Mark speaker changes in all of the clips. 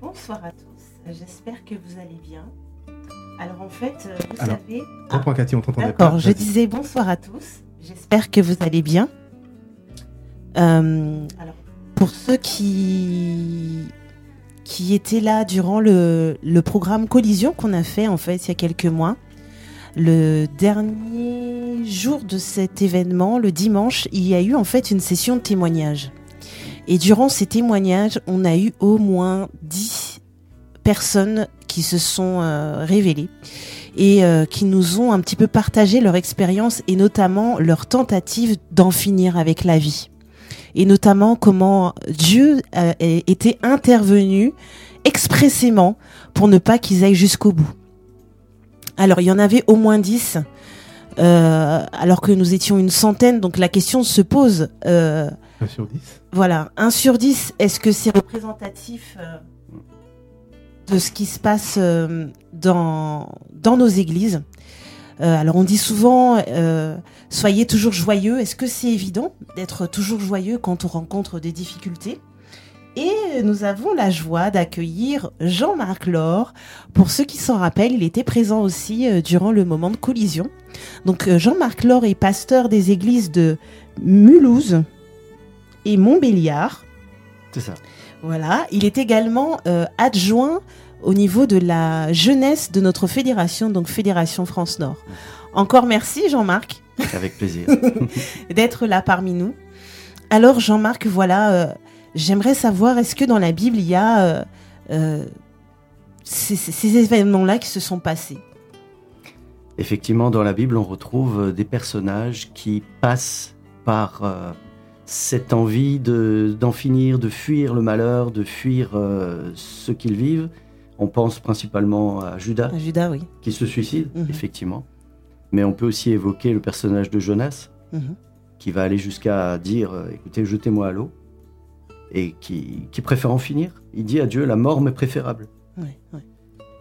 Speaker 1: Bonsoir à tous, j'espère que vous allez bien. Alors en fait, euh, vous
Speaker 2: Alors,
Speaker 1: savez...
Speaker 2: Reprends Cathy, on t'entendait pas.
Speaker 1: D'accord, je disais bonsoir à tous. J'espère que vous allez bien. Euh, alors, pour ceux qui qui étaient là durant le, le programme Collision qu'on a fait en fait il y a quelques mois, le dernier jour de cet événement, le dimanche, il y a eu en fait une session de témoignages. Et durant ces témoignages, on a eu au moins 10 personnes qui se sont euh, révélées et euh, qui nous ont un petit peu partagé leur expérience et notamment leur tentative d'en finir avec la vie. Et notamment comment Dieu était intervenu expressément pour ne pas qu'ils aillent jusqu'au bout. Alors il y en avait au moins 10, euh, alors que nous étions une centaine, donc la question se pose. euh,
Speaker 2: 1 sur 10.
Speaker 1: voilà, 1 sur 10, est-ce que c'est représentatif euh, de ce qui se passe euh, dans, dans nos églises? Alors on dit souvent, euh, soyez toujours joyeux. Est-ce que c'est évident d'être toujours joyeux quand on rencontre des difficultés? Et nous avons la joie d'accueillir Jean-Marc Laure. Pour ceux qui s'en rappellent, il était présent aussi euh, durant le moment de collision. Donc euh, Jean-Marc Laure est pasteur des églises de Mulhouse, et Montbéliard.
Speaker 3: C'est ça.
Speaker 1: Voilà. Il est également euh, adjoint au niveau de la jeunesse de notre fédération, donc Fédération France Nord. Encore merci Jean-Marc
Speaker 3: Avec plaisir.
Speaker 1: d'être là parmi nous. Alors Jean-Marc, voilà, euh, j'aimerais savoir, est-ce que dans la Bible, il y a euh, euh, ces, événements-là qui se sont passés?
Speaker 3: Effectivement, dans la Bible, on retrouve des personnages qui passent par cette envie de- d'en finir, de fuir le malheur, de fuir ce qu'ils vivent. On pense principalement à Judas,
Speaker 1: Judas, oui.
Speaker 3: qui se suicide,
Speaker 1: Mhm.
Speaker 3: effectivement. Mais on peut aussi évoquer le personnage de Jonas,
Speaker 1: Mhm.
Speaker 3: qui va aller jusqu'à dire euh, écoutez, jetez-moi à l'eau, et qui, qui préfère en finir. Il dit à Dieu la mort m'est préférable.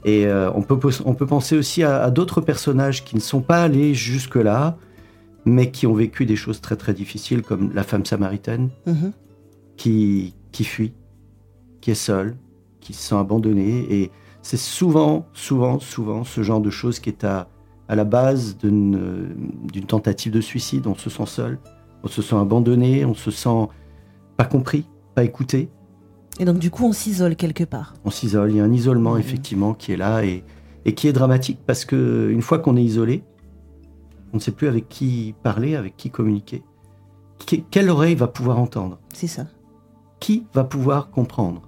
Speaker 3: Et euh, on, peut, pos- on peut penser aussi à, à d'autres personnages qui ne sont pas allés jusque-là, mais qui ont vécu des choses très très difficiles, comme la femme samaritaine
Speaker 1: Mhm.
Speaker 3: qui, qui fuit, qui est seule, qui se sent abandonnée. Et c'est souvent, souvent, souvent ce genre de choses qui est à, à la base d'une tentative de suicide. On se sent seul, on se sent abandonné, on se sent pas compris, pas écouté.
Speaker 1: Et donc du coup, on s'isole quelque part.
Speaker 3: On s'isole. Il y a un isolement
Speaker 1: Mhm.
Speaker 3: effectivement qui est là et, et qui est dramatique parce que une fois qu'on est isolé, on ne sait plus avec qui parler, avec qui communiquer. Quelle oreille va pouvoir entendre?
Speaker 1: C'est ça.
Speaker 3: Qui va pouvoir comprendre?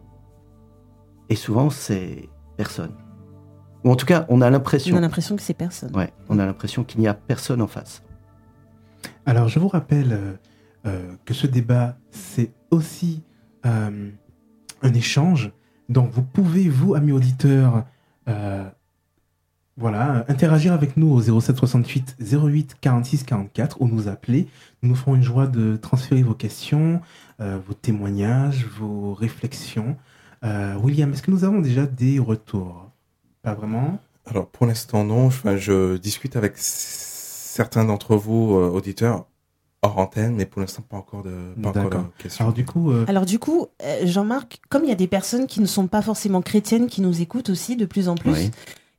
Speaker 3: Et souvent, c'est personne. Ou en tout cas, on a
Speaker 1: On
Speaker 3: l'impression.
Speaker 1: a l'impression que c'est personne.
Speaker 3: Ouais, on a l'impression qu'il n'y a personne en face.
Speaker 2: Alors, je vous rappelle euh, euh, que ce débat, c'est aussi euh, un échange. Donc, vous pouvez, vous, amis auditeurs, euh, voilà, interagir avec nous au 07 68 08 46 44 ou nous appeler. Nous nous ferons une joie de transférer vos questions, euh, vos témoignages, vos réflexions. Euh, William, est-ce que nous avons déjà des retours? Pas vraiment
Speaker 4: Alors pour l'instant non, Enfin, je discute avec certains d'entre vous euh, auditeurs hors antenne, mais pour l'instant pas encore de pas encore de questions.
Speaker 2: Alors, du coup, euh,
Speaker 1: Alors du coup, euh, Jean-Marc, comme il y a des personnes qui ne sont pas forcément chrétiennes qui nous écoutent aussi de plus en plus,
Speaker 3: Oui.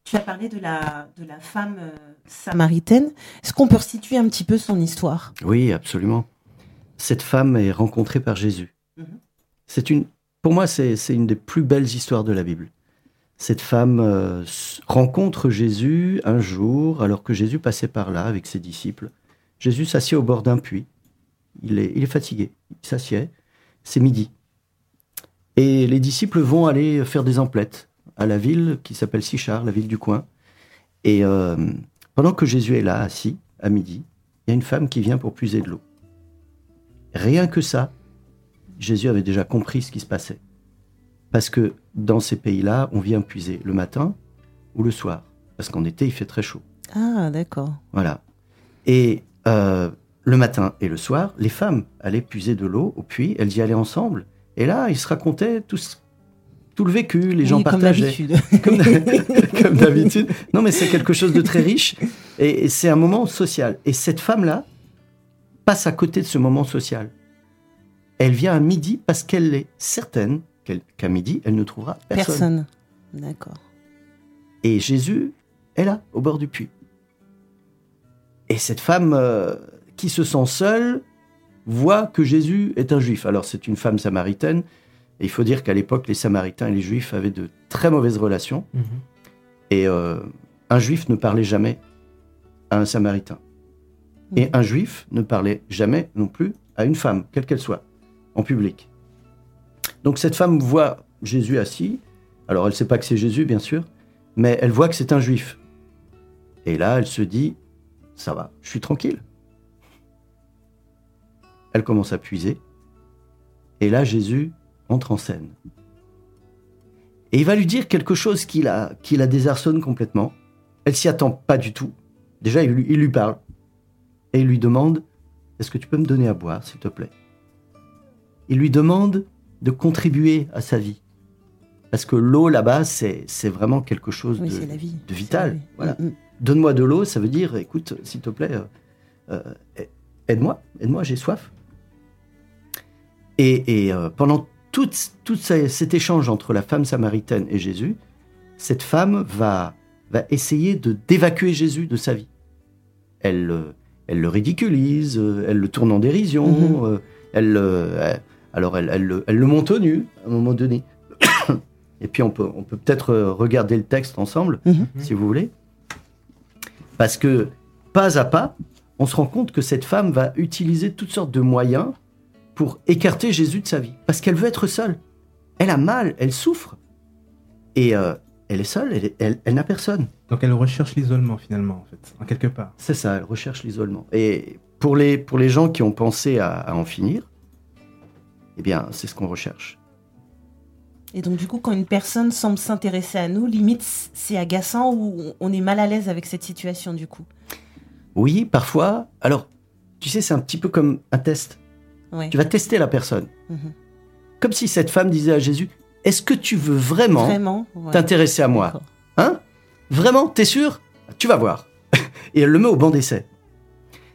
Speaker 1: tu as parlé de la, de la femme euh, samaritaine. Est-ce qu'on peut resituer un petit peu son histoire?
Speaker 3: Oui, absolument. Cette femme est rencontrée par Jésus.
Speaker 1: Mhm.
Speaker 3: C'est une, pour moi, c'est une des plus belles histoires de la Bible. Cette femme euh, rencontre Jésus un jour, alors que Jésus passait par là avec ses disciples. Jésus s'assied au bord d'un puits. Il est, il est fatigué. Il s'assied. C'est midi. Et les disciples vont aller faire des emplettes à la ville qui s'appelle Sichar, la ville du coin. Et euh, pendant que Jésus est là, assis, à midi, il y a une femme qui vient pour puiser de l'eau. Rien que ça, Jésus avait déjà compris ce qui se passait. Parce que dans ces pays-là, on vient puiser le matin ou le soir. Parce qu'en été, il fait très chaud.
Speaker 1: Ah, d'accord.
Speaker 3: Voilà. Et euh, le matin et le soir, les femmes allaient puiser de l'eau au puits, elles y allaient ensemble. Et là, ils se racontaient tout ce, tout le vécu, les gens
Speaker 1: Oui, comme
Speaker 3: partageaient.
Speaker 1: d'habitude.
Speaker 3: Comme d'hab- comme d'habitude. Non, mais c'est quelque chose de très riche et, et c'est un moment social. Et cette femme-là passe à côté de ce moment social. Elle vient à midi parce qu'elle est certaine qu'à midi, elle ne trouvera personne.
Speaker 1: Personne. D'accord.
Speaker 3: Et Jésus est là, au bord du puits. Et cette femme euh, qui se sent seule voit que Jésus est un juif. Alors c'est une femme samaritaine. Et il faut dire qu'à l'époque, les Samaritains et les Juifs avaient de très mauvaises relations.
Speaker 2: Mhm.
Speaker 3: Et euh, un Juif ne parlait jamais à un Samaritain. Et
Speaker 1: Mhm.
Speaker 3: un Juif ne parlait jamais non plus à une femme, quelle qu'elle soit, en public. Donc cette femme voit Jésus assis. Alors elle ne sait pas que c'est Jésus, bien sûr, mais elle voit que c'est un Juif. Et là, elle se dit, ça va, je suis tranquille. Elle commence à puiser. Et là, Jésus entre en scène. Et il va lui dire quelque chose qui la, désarçonne complètement. Elle s'y attend pas du tout. Déjà, il lui parle. Et il lui demande Est-ce que tu peux me donner à boire, s'il te plaît? Il lui demande de contribuer à sa vie. Parce que l'eau, là-bas, c'est vraiment quelque chose
Speaker 1: Oui,
Speaker 3: de,
Speaker 1: c'est la vie.
Speaker 3: de
Speaker 1: C'est
Speaker 3: vital. Voilà.
Speaker 1: Mm, mm.
Speaker 3: Donne-moi de l'eau, ça veut dire Écoute, s'il te plaît, euh, euh, aide-moi, aide-moi, j'ai soif. Et, et, euh, pendant tout, tout ce- cet échange entre la femme samaritaine et Jésus, cette femme va, va essayer de d'évacuer Jésus de sa vie. Elle, elle le ridiculise, elle le tourne en dérision,
Speaker 1: Mhm.
Speaker 3: euh, elle, elle- alors elle, elle le- elle le monte au nu à un moment donné. et puis on peut on peut peut-être euh, regarder le texte ensemble,
Speaker 1: Mhm.
Speaker 3: si vous voulez. Parce que pas à pas, on se rend compte que cette femme va utiliser toutes sortes de moyens pour écarter Jésus de sa vie. Parce qu'elle veut être seule. Elle a mal, elle souffre. Et euh, elle est seule, elle, est- elle- elle n'a personne.
Speaker 2: Donc elle recherche l'isolement finalement, en fait, en quelque part.
Speaker 3: C'est ça, elle recherche l'isolement. Et pour les, pour les gens qui ont pensé à, à en finir, eh bien, c'est ce qu'on recherche.
Speaker 1: Et donc, du coup, quand une personne semble s'intéresser à nous, limite, c'est agaçant ou on est mal à l'aise avec cette situation, du coup?
Speaker 3: Oui, parfois. Alors, tu sais, c'est un petit peu comme un test.
Speaker 1: Ouais.
Speaker 3: Tu vas tester la personne.
Speaker 1: Mhm.
Speaker 3: Comme si cette femme disait à Jésus, est-ce que tu veux vraiment
Speaker 1: Vraiment. ouais.
Speaker 3: t'intéresser à moi. Hein? Vraiment? T'es sûr? Tu vas voir. Et elle le met au banc d'essai.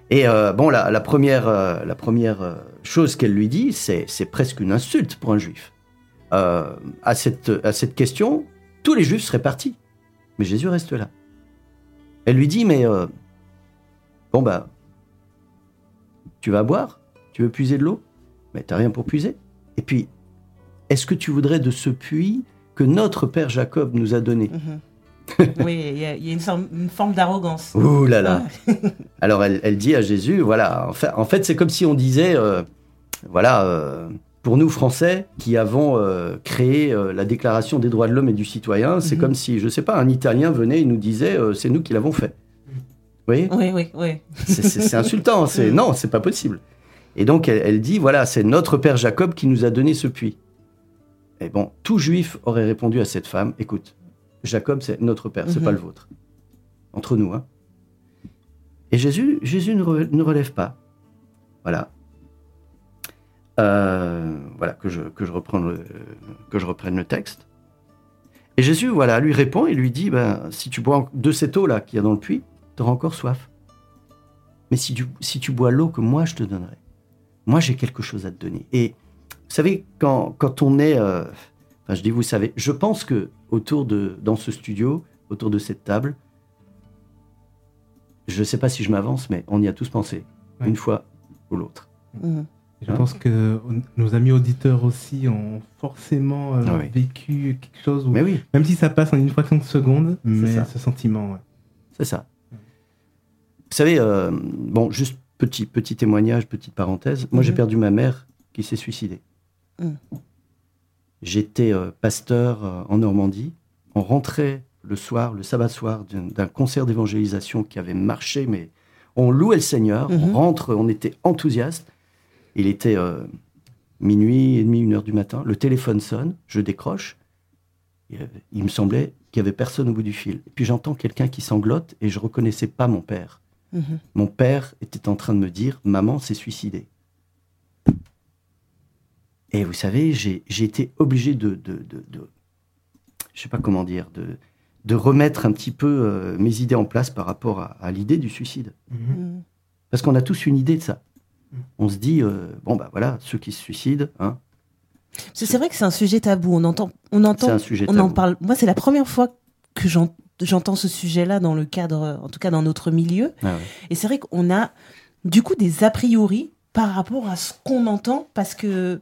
Speaker 3: Et euh, bon, la, la première, euh, la première euh, chose qu'elle lui dit, c'est presque une insulte pour un juif. Euh, à, cette, à cette question, tous les juifs seraient partis. Mais Jésus reste là. Elle lui dit, mais euh, bon ben, tu vas boire? Tu veux puiser de l'eau? Mais t'as rien pour puiser. Et puis, est-ce que tu voudrais de ce puits que notre père Jacob nous a donné?
Speaker 1: Mhm. oui, il y, a- il y a une, forme- une forme d'arrogance.
Speaker 3: Ouh là là Alors elle, elle dit à Jésus, voilà, en fait, en fait c'est comme si on disait, euh, voilà, euh, pour nous Français qui avons euh, créé euh, la Déclaration des droits de l'homme et du citoyen, c'est
Speaker 1: Mhm.
Speaker 3: comme si, je sais pas, un Italien venait et nous disait, euh, c'est nous qui l'avons fait. Vous voyez?
Speaker 1: Oui, oui, oui.
Speaker 3: C'est- insultant, c'est
Speaker 1: Mm.
Speaker 3: non, c'est pas possible. Et donc elle, elle dit, voilà, c'est notre père Jacob qui nous a donné ce puits. Et bon, tout juif aurait répondu à cette femme, écoute, Jacob c'est notre père, c'est
Speaker 1: Mhm.
Speaker 3: pas le vôtre. Entre nous, hein. Et Jésus, Jésus ne, re- ne relève pas. Voilà. Euh, voilà que je, que, je reprenne le, que je reprenne le texte. Et Jésus, voilà, lui répond et lui dit, ben, si tu bois de cette eau-là qu'il y a dans le puits, tu auras encore soif. Mais si tu, si tu bois l'eau que moi je te donnerai, moi j'ai quelque chose à te donner. Et vous savez, quand, quand on est... euh, enfin, je dis vous savez, je pense que autour de, dans ce studio, autour de cette table, je ne sais pas si je m'avance, mais on y a tous pensé,
Speaker 2: Ouais.
Speaker 3: une fois ou l'autre.
Speaker 1: Mhm.
Speaker 2: Je pense que nos amis auditeurs aussi ont forcément euh,
Speaker 3: Ah oui.
Speaker 2: vécu quelque chose, où-
Speaker 3: Mais oui,
Speaker 2: même si ça passe en une fraction de seconde, mais
Speaker 3: ça.
Speaker 2: ce sentiment. ouais.
Speaker 3: c'est ça. Vous savez, euh, bon, juste petit, petit témoignage, petite parenthèse. Moi, j'ai
Speaker 1: Mhm.
Speaker 3: perdu ma mère qui s'est suicidée.
Speaker 1: Mhm.
Speaker 3: J'étais euh, pasteur euh, en Normandie. On rentrait le soir, le sabbat soir, d'un d'un concert d'évangélisation qui avait marché, mais on louait le Seigneur. On
Speaker 1: Mhm.
Speaker 3: rentre, on était enthousiaste. Il était euh, minuit et demi, une heure du matin. Le téléphone sonne, je décroche. Il me semblait qu'il y avait personne au bout du fil. Et puis j'entends quelqu'un qui sanglote et je reconnaissais pas mon père.
Speaker 1: Mhm.
Speaker 3: Mon père était en train de me dire Maman s'est suicidée. Et vous savez, j'ai été obligé de, de, de, de, je sais pas comment dire, de, de remettre un petit peu euh, mes idées en place par rapport à, à l'idée du suicide.
Speaker 2: Mhm.
Speaker 3: Parce qu'on a tous une idée de ça. On se dit, euh, bon, bah voilà, ceux qui se suicident, hein,
Speaker 1: C'est vrai que c'est un sujet tabou. On entend, on
Speaker 3: c'est
Speaker 1: entend,
Speaker 3: un sujet
Speaker 1: on en
Speaker 3: tabou.
Speaker 1: parle. Moi, c'est la première fois que j'en- j'entends ce sujet-là dans le cadre, en tout cas dans notre milieu.
Speaker 3: Ah ouais.
Speaker 1: Et c'est vrai qu'on a du coup des a priori par rapport à ce qu'on entend parce que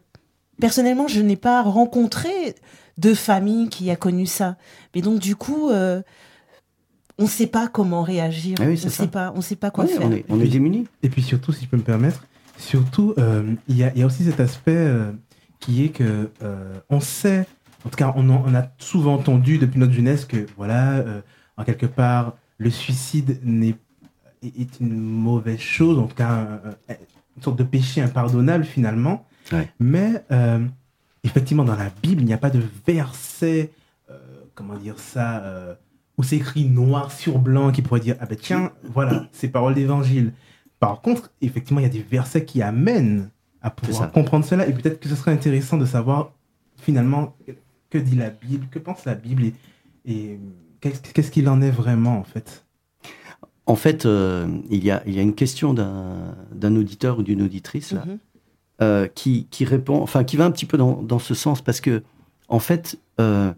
Speaker 1: personnellement, je n'ai pas rencontré de famille qui a connu ça. Mais donc du coup, euh, on ne sait pas comment réagir.
Speaker 3: Ah oui,
Speaker 1: on ne sait pas, on sait pas quoi faire.
Speaker 3: on, est, on est démunis.
Speaker 2: Et puis surtout, si je peux me permettre, surtout, euh, il y, a, il y a aussi cet aspect euh, qui est que euh, on sait, en tout cas, on, en- on a souvent entendu depuis notre jeunesse que, voilà, en quelque part, le suicide n'est est une mauvaise chose, en tout cas, un- un- une sorte de péché impardonnable finalement.
Speaker 3: Ouais.
Speaker 2: Mais effectivement, dans la Bible, il n'y a pas de verset, comment dire ça, où c'est écrit noir sur blanc qui pourrait dire ah ben tiens voilà c'est parole d'évangile par contre effectivement il y a des versets qui amènent à pouvoir comprendre cela et peut-être que ce serait intéressant de savoir finalement que dit la Bible que pense la Bible et, et qu'est-ce qu'il en est vraiment en fait?
Speaker 3: En fait, euh, il, y a, il y a une question d'un auditeur ou d'une auditrice là,
Speaker 1: Mhm.
Speaker 3: euh, qui, qui répond, enfin, qui va un petit peu dans, dans ce sens parce que, en fait, euh,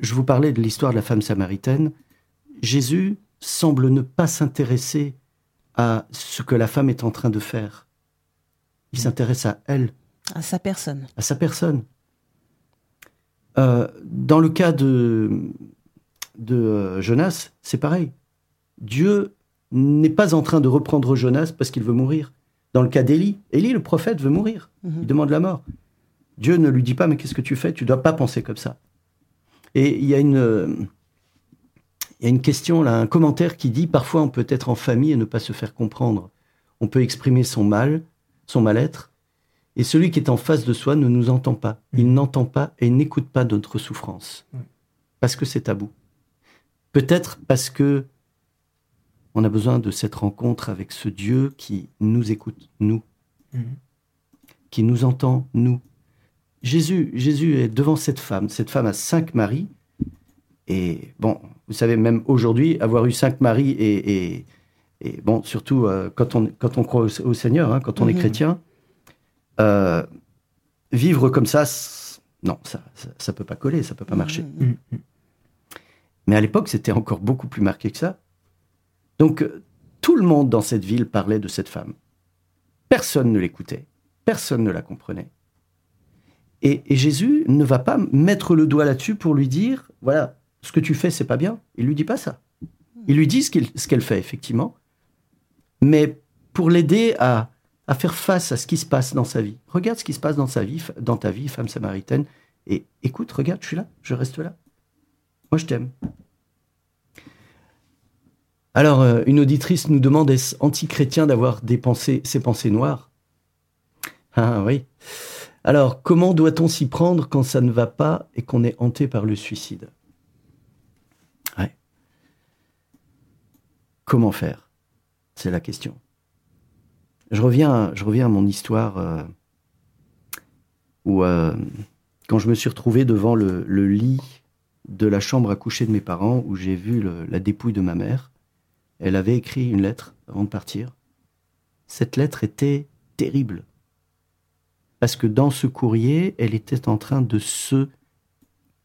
Speaker 3: je vous parlais de l'histoire de la femme samaritaine. Jésus semble ne pas s'intéresser à ce que la femme est en train de faire. Il s'intéresse à elle,
Speaker 1: À sa personne.
Speaker 3: à sa personne. Euh, dans le cas de, de euh, Jonas, c'est pareil. Dieu n'est pas en train de reprendre Jonas parce qu'il veut mourir. Dans le cas d'Élie, Élie, le prophète, veut mourir.
Speaker 1: Mhm.
Speaker 3: Il demande la mort. Dieu ne lui dit pas, mais qu'est-ce que tu fais? Tu ne dois pas penser comme ça. Et il y a une, euh, il y a une question, là, un commentaire qui dit, parfois on peut être en famille et ne pas se faire comprendre. On peut exprimer son mal, son mal-être, et celui qui est en face de soi ne nous entend pas. Il n'entend pas et n'écoute pas notre souffrance.
Speaker 2: Mm.
Speaker 3: Parce que c'est tabou. Peut-être parce que on a besoin de cette rencontre avec ce Dieu qui nous écoute, nous, qui nous entend, nous. Jésus, Jésus est devant cette femme. Cette femme a cinq maris. Et bon, vous savez, même aujourd'hui, avoir eu cinq maris et, et, et bon, surtout euh, quand, on, quand on croit au, au Seigneur, hein, quand on est
Speaker 1: Mhm.
Speaker 3: chrétien, euh, vivre comme ça, non, ça, ça, ça peut pas coller, ça peut pas marcher.
Speaker 1: Mhm.
Speaker 3: Mais à l'époque, c'était encore beaucoup plus marqué que ça. Donc, euh, tout le monde dans cette ville parlait de cette femme. Personne ne l'écoutait. Personne ne la comprenait. Et, et Jésus ne va pas mettre le doigt là-dessus pour lui dire, voilà, ce que tu fais, c'est pas bien. Il lui dit pas ça. Il lui dit ce qu'elle fait, effectivement. Mais pour l'aider à, faire face à ce qui se passe dans sa vie. Regarde ce qui se passe dans sa vie, dans ta vie, femme samaritaine. Et écoute, regarde, je suis là, je reste là. Moi, je t'aime. Alors, euh, une auditrice nous demande est-ce anti-chrétien d'avoir ces pensées noires? Ah oui. Alors, comment doit-on s'y prendre quand ça ne va pas et qu'on est hanté par le suicide Ouais. Comment faire? C'est la question. Je reviens, je reviens à mon histoire euh, où, euh, quand je me suis retrouvé devant le, lit de la chambre à coucher de mes parents, où j'ai vu la dépouille de ma mère, elle avait écrit une lettre avant de partir. Cette lettre était terrible. Parce que dans ce courrier, elle était en train de se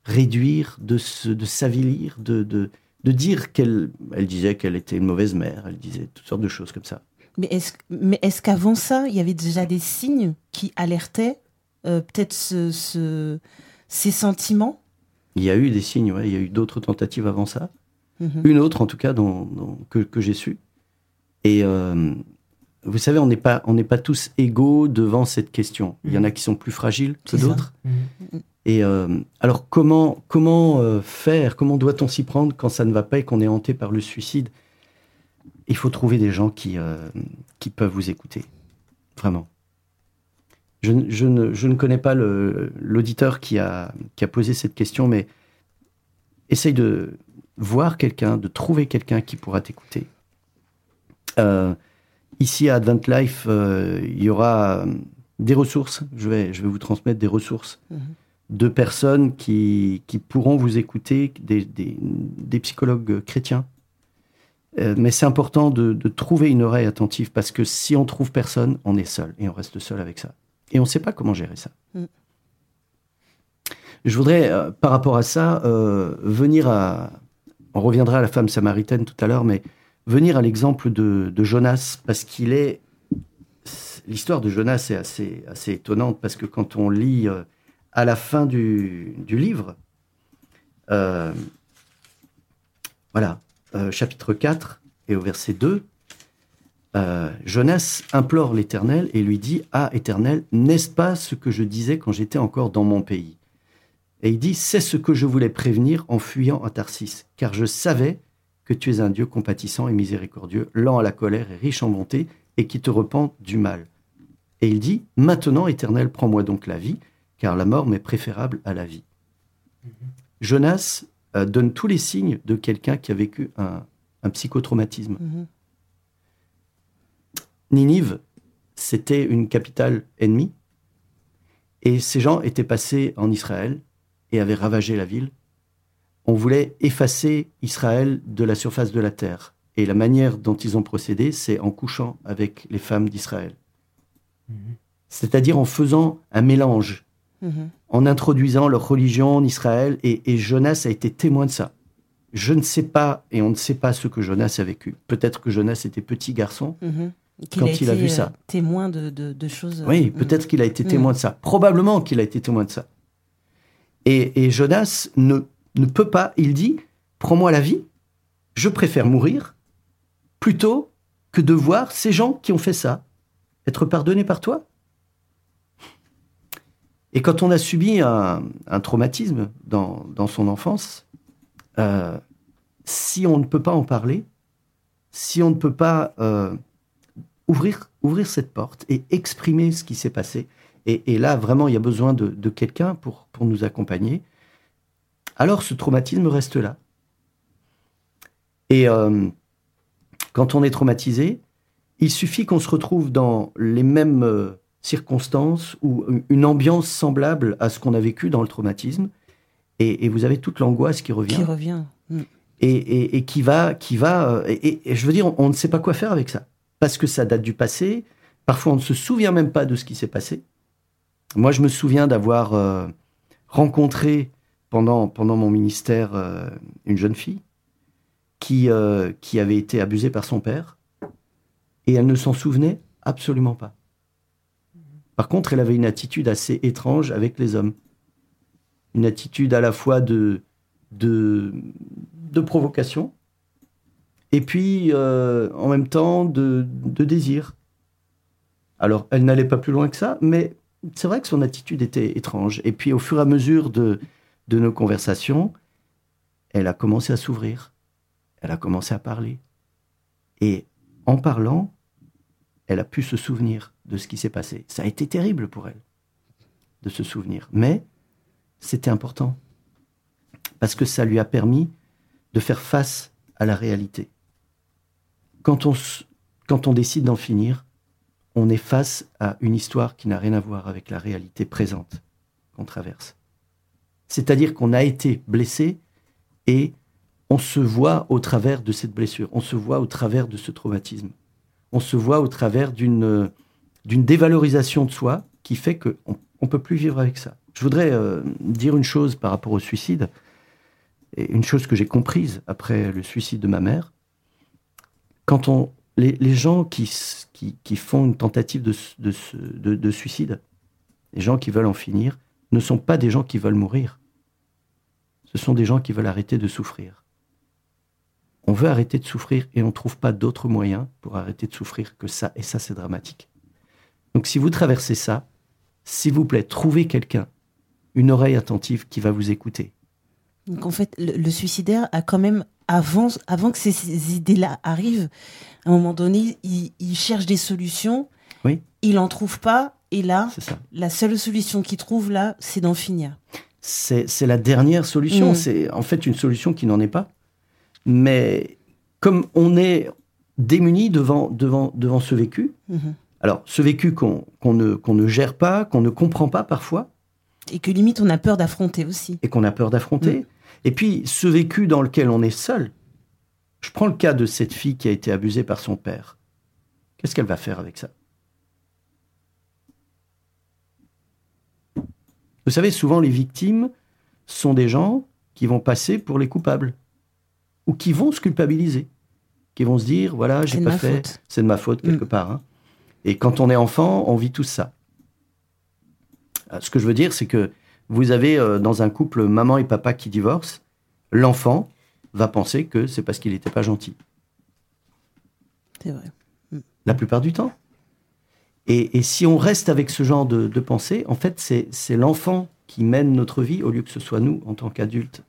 Speaker 3: réduire, de, s'avilir, de, de dire qu'elle elle disait qu'elle était une mauvaise mère, elle disait toutes sortes de choses comme ça.
Speaker 1: Mais est-ce mais est-ce qu'avant ça, il y avait déjà des signes qui alertaient euh, peut-être ce, ce- ces sentiments?
Speaker 3: Il y a eu des signes, ouais, il y a eu d'autres tentatives avant ça.
Speaker 1: Mhm.
Speaker 3: Une autre, en tout cas, dont, dont- que, que j'ai su. Et euh, vous savez, on n'est pas, on n'est pas tous égaux devant cette question. Il y en a qui sont plus fragiles que
Speaker 1: C'est ça.
Speaker 3: d'autres. Et euh, alors, comment, comment euh, faire? Comment doit-on s'y prendre quand ça ne va pas et qu'on est hanté par le suicide? Il faut trouver des gens qui, euh, qui peuvent vous écouter. Vraiment. Je, je ne, je ne connais pas l'auditeur qui a, qui a posé cette question, mais essaye de voir quelqu'un, de trouver quelqu'un qui pourra t'écouter. Ici à Advent Life, il y aura des ressources. Je vais, je vais vous transmettre des ressources
Speaker 1: Mhm.
Speaker 3: De personnes qui, qui pourront vous écouter, des, des, des psychologues chrétiens. Euh, mais c'est important de, de, trouver une oreille attentive parce que si on trouve personne, on est seul et on reste seul avec ça. Et on ne sait pas comment gérer ça. Mm. Je voudrais, euh, par rapport à ça, euh, venir à. On reviendra à la femme samaritaine tout à l'heure, mais venir à l'exemple de, de, Jonas parce qu'il est. L'histoire de Jonas est assez, assez étonnante parce que quand on lit à la fin du, livre, euh, voilà, euh, chapitre 4 et au verset 2, euh, Jonas implore l'Éternel et lui dit Ah, Éternel, n'est-ce pas ce que je disais quand j'étais encore dans mon pays? Et il dit C'est ce que je voulais prévenir en fuyant à Tarsis, car je savais que tu es un Dieu compatissant et miséricordieux, lent à la colère et riche en bonté, et qui te repent du mal. Et il dit Maintenant, Éternel, prends-moi donc la vie, car la mort m'est préférable à la vie. Mm-hmm. Jonas euh, donne tous les signes de quelqu'un qui a vécu un, un psychotraumatisme. Mm-hmm. Ninive, c'était une capitale ennemie, et ces gens étaient passés en Israël et avaient ravagé la ville. On voulait effacer Israël de la surface de la terre. Et la manière dont ils ont procédé, c'est en couchant avec les femmes d'Israël. Mmh. C'est-à-dire en faisant un mélange, mmh. en introduisant leur religion en Israël, et, et, Jonas a été témoin de ça. Je ne sais pas, et on ne sait pas ce que Jonas a vécu. Peut-être que Jonas était petit garçon, mmh quand il a vu ça.
Speaker 1: Euh, témoin de, de, de choses.
Speaker 3: Oui, euh, peut-être qu'il a été témoin de ça. Probablement qu'il a été témoin de ça. Et, et, Jonas ne, ne peut pas, il dit, prends-moi la vie, je préfère mourir plutôt que de voir ces gens qui ont fait ça être pardonnés par toi. Et quand on a subi un, un traumatisme dans, dans, son enfance, euh, si on ne peut pas en parler, si on ne peut pas euh, ouvrir, ouvrir cette porte et exprimer ce qui s'est passé. Et, et, là, vraiment, il y a besoin de, de quelqu'un pour, pour nous accompagner. Alors, ce traumatisme reste là. Et euh, quand on est traumatisé, il suffit qu'on se retrouve dans les mêmes euh, circonstances ou une ambiance semblable à ce qu'on a vécu dans le traumatisme, et, et vous avez toute l'angoisse qui revient.
Speaker 1: Qui revient.
Speaker 3: Mm. Et, et, et, qui va, qui va. Euh, et, je veux dire, on, on ne sait pas quoi faire avec ça parce que ça date du passé. Parfois, on ne se souvient même pas de ce qui s'est passé. Moi, je me souviens d'avoir euh, rencontré pendant, pendant mon ministère euh, une jeune fille qui, euh, qui avait été abusée par son père et elle ne s'en souvenait absolument pas. Par contre, elle avait une attitude assez étrange avec les hommes. Une attitude à la fois de, de, de provocation, et puis euh, en même temps de, de, désir. Alors, elle n'allait pas plus loin que ça, mais c'est vrai que son attitude était étrange. Et puis, au fur et à mesure de, de nos conversations, elle a commencé à s'ouvrir, elle a commencé à parler. Et en parlant, elle a pu se souvenir de ce qui s'est passé. Ça a été terrible pour elle de se souvenir, mais c'était important parce que ça lui a permis de faire face à la réalité quand on, quand on décide d'en finir, on est face à une histoire qui n'a rien à voir avec la réalité présente qu'on traverse. C'est-à-dire qu'on a été blessé et on se voit au travers de cette blessure, on se voit au travers de ce traumatisme, on se voit au travers d'une d'une dévalorisation de soi qui fait qu'on ne peut plus vivre avec ça. Je voudrais euh, dire une chose par rapport au suicide, et une chose que j'ai comprise après le suicide de ma mère, quand on, les, gens qui, qui, font une tentative de, de, de, de, suicide, les gens qui veulent en finir, ne sont pas des gens qui veulent mourir. Ce sont des gens qui veulent arrêter de souffrir. On veut arrêter de souffrir et on ne trouve pas d'autres moyens pour arrêter de souffrir que ça. Et ça, c'est dramatique. Donc si vous traversez ça, s'il vous plaît, trouvez quelqu'un, une oreille attentive qui va vous écouter.
Speaker 1: Donc en fait, le, le suicidaire a quand même avant, avant que ces, idées-là arrivent, à un moment donné, il, il cherche des solutions.
Speaker 3: Oui.
Speaker 1: Il n'en trouve pas. Et là, la seule solution qu'il trouve là, c'est d'en finir.
Speaker 3: C'est la dernière solution. Mmh. C'est en fait une solution qui n'en est pas. Mais comme on est démuni devant, devant, devant ce vécu, mmh. Alors ce vécu qu'on qu ne, qu'on ne gère pas, qu'on ne comprend pas parfois,
Speaker 1: Et que limite, on a peur d'affronter aussi.
Speaker 3: et qu'on a peur d'affronter.
Speaker 1: Mm.
Speaker 3: Et puis, ce vécu dans lequel on est seul. Je prends le cas de cette fille qui a été abusée par son père. Qu'est-ce qu'elle va faire avec ça? Vous savez, souvent, les victimes sont des gens qui vont passer pour les coupables. Ou qui vont se culpabiliser. Qui vont se dire, voilà, j'ai pas fait, c'est de ma faute quelque
Speaker 1: Mm.
Speaker 3: part. hein. Et quand on est enfant, on vit tout ça. Euh, Ce que je veux dire, c'est que vous avez euh, dans un couple maman et papa qui divorcent, l'enfant va penser que c'est parce qu'il n'était pas gentil,
Speaker 1: C'est vrai.
Speaker 3: la plupart du temps. Et, et si on reste avec ce genre de, de pensée, en fait, c'est c'est l'enfant qui mène notre vie au lieu que ce soit nous en tant qu'adultes.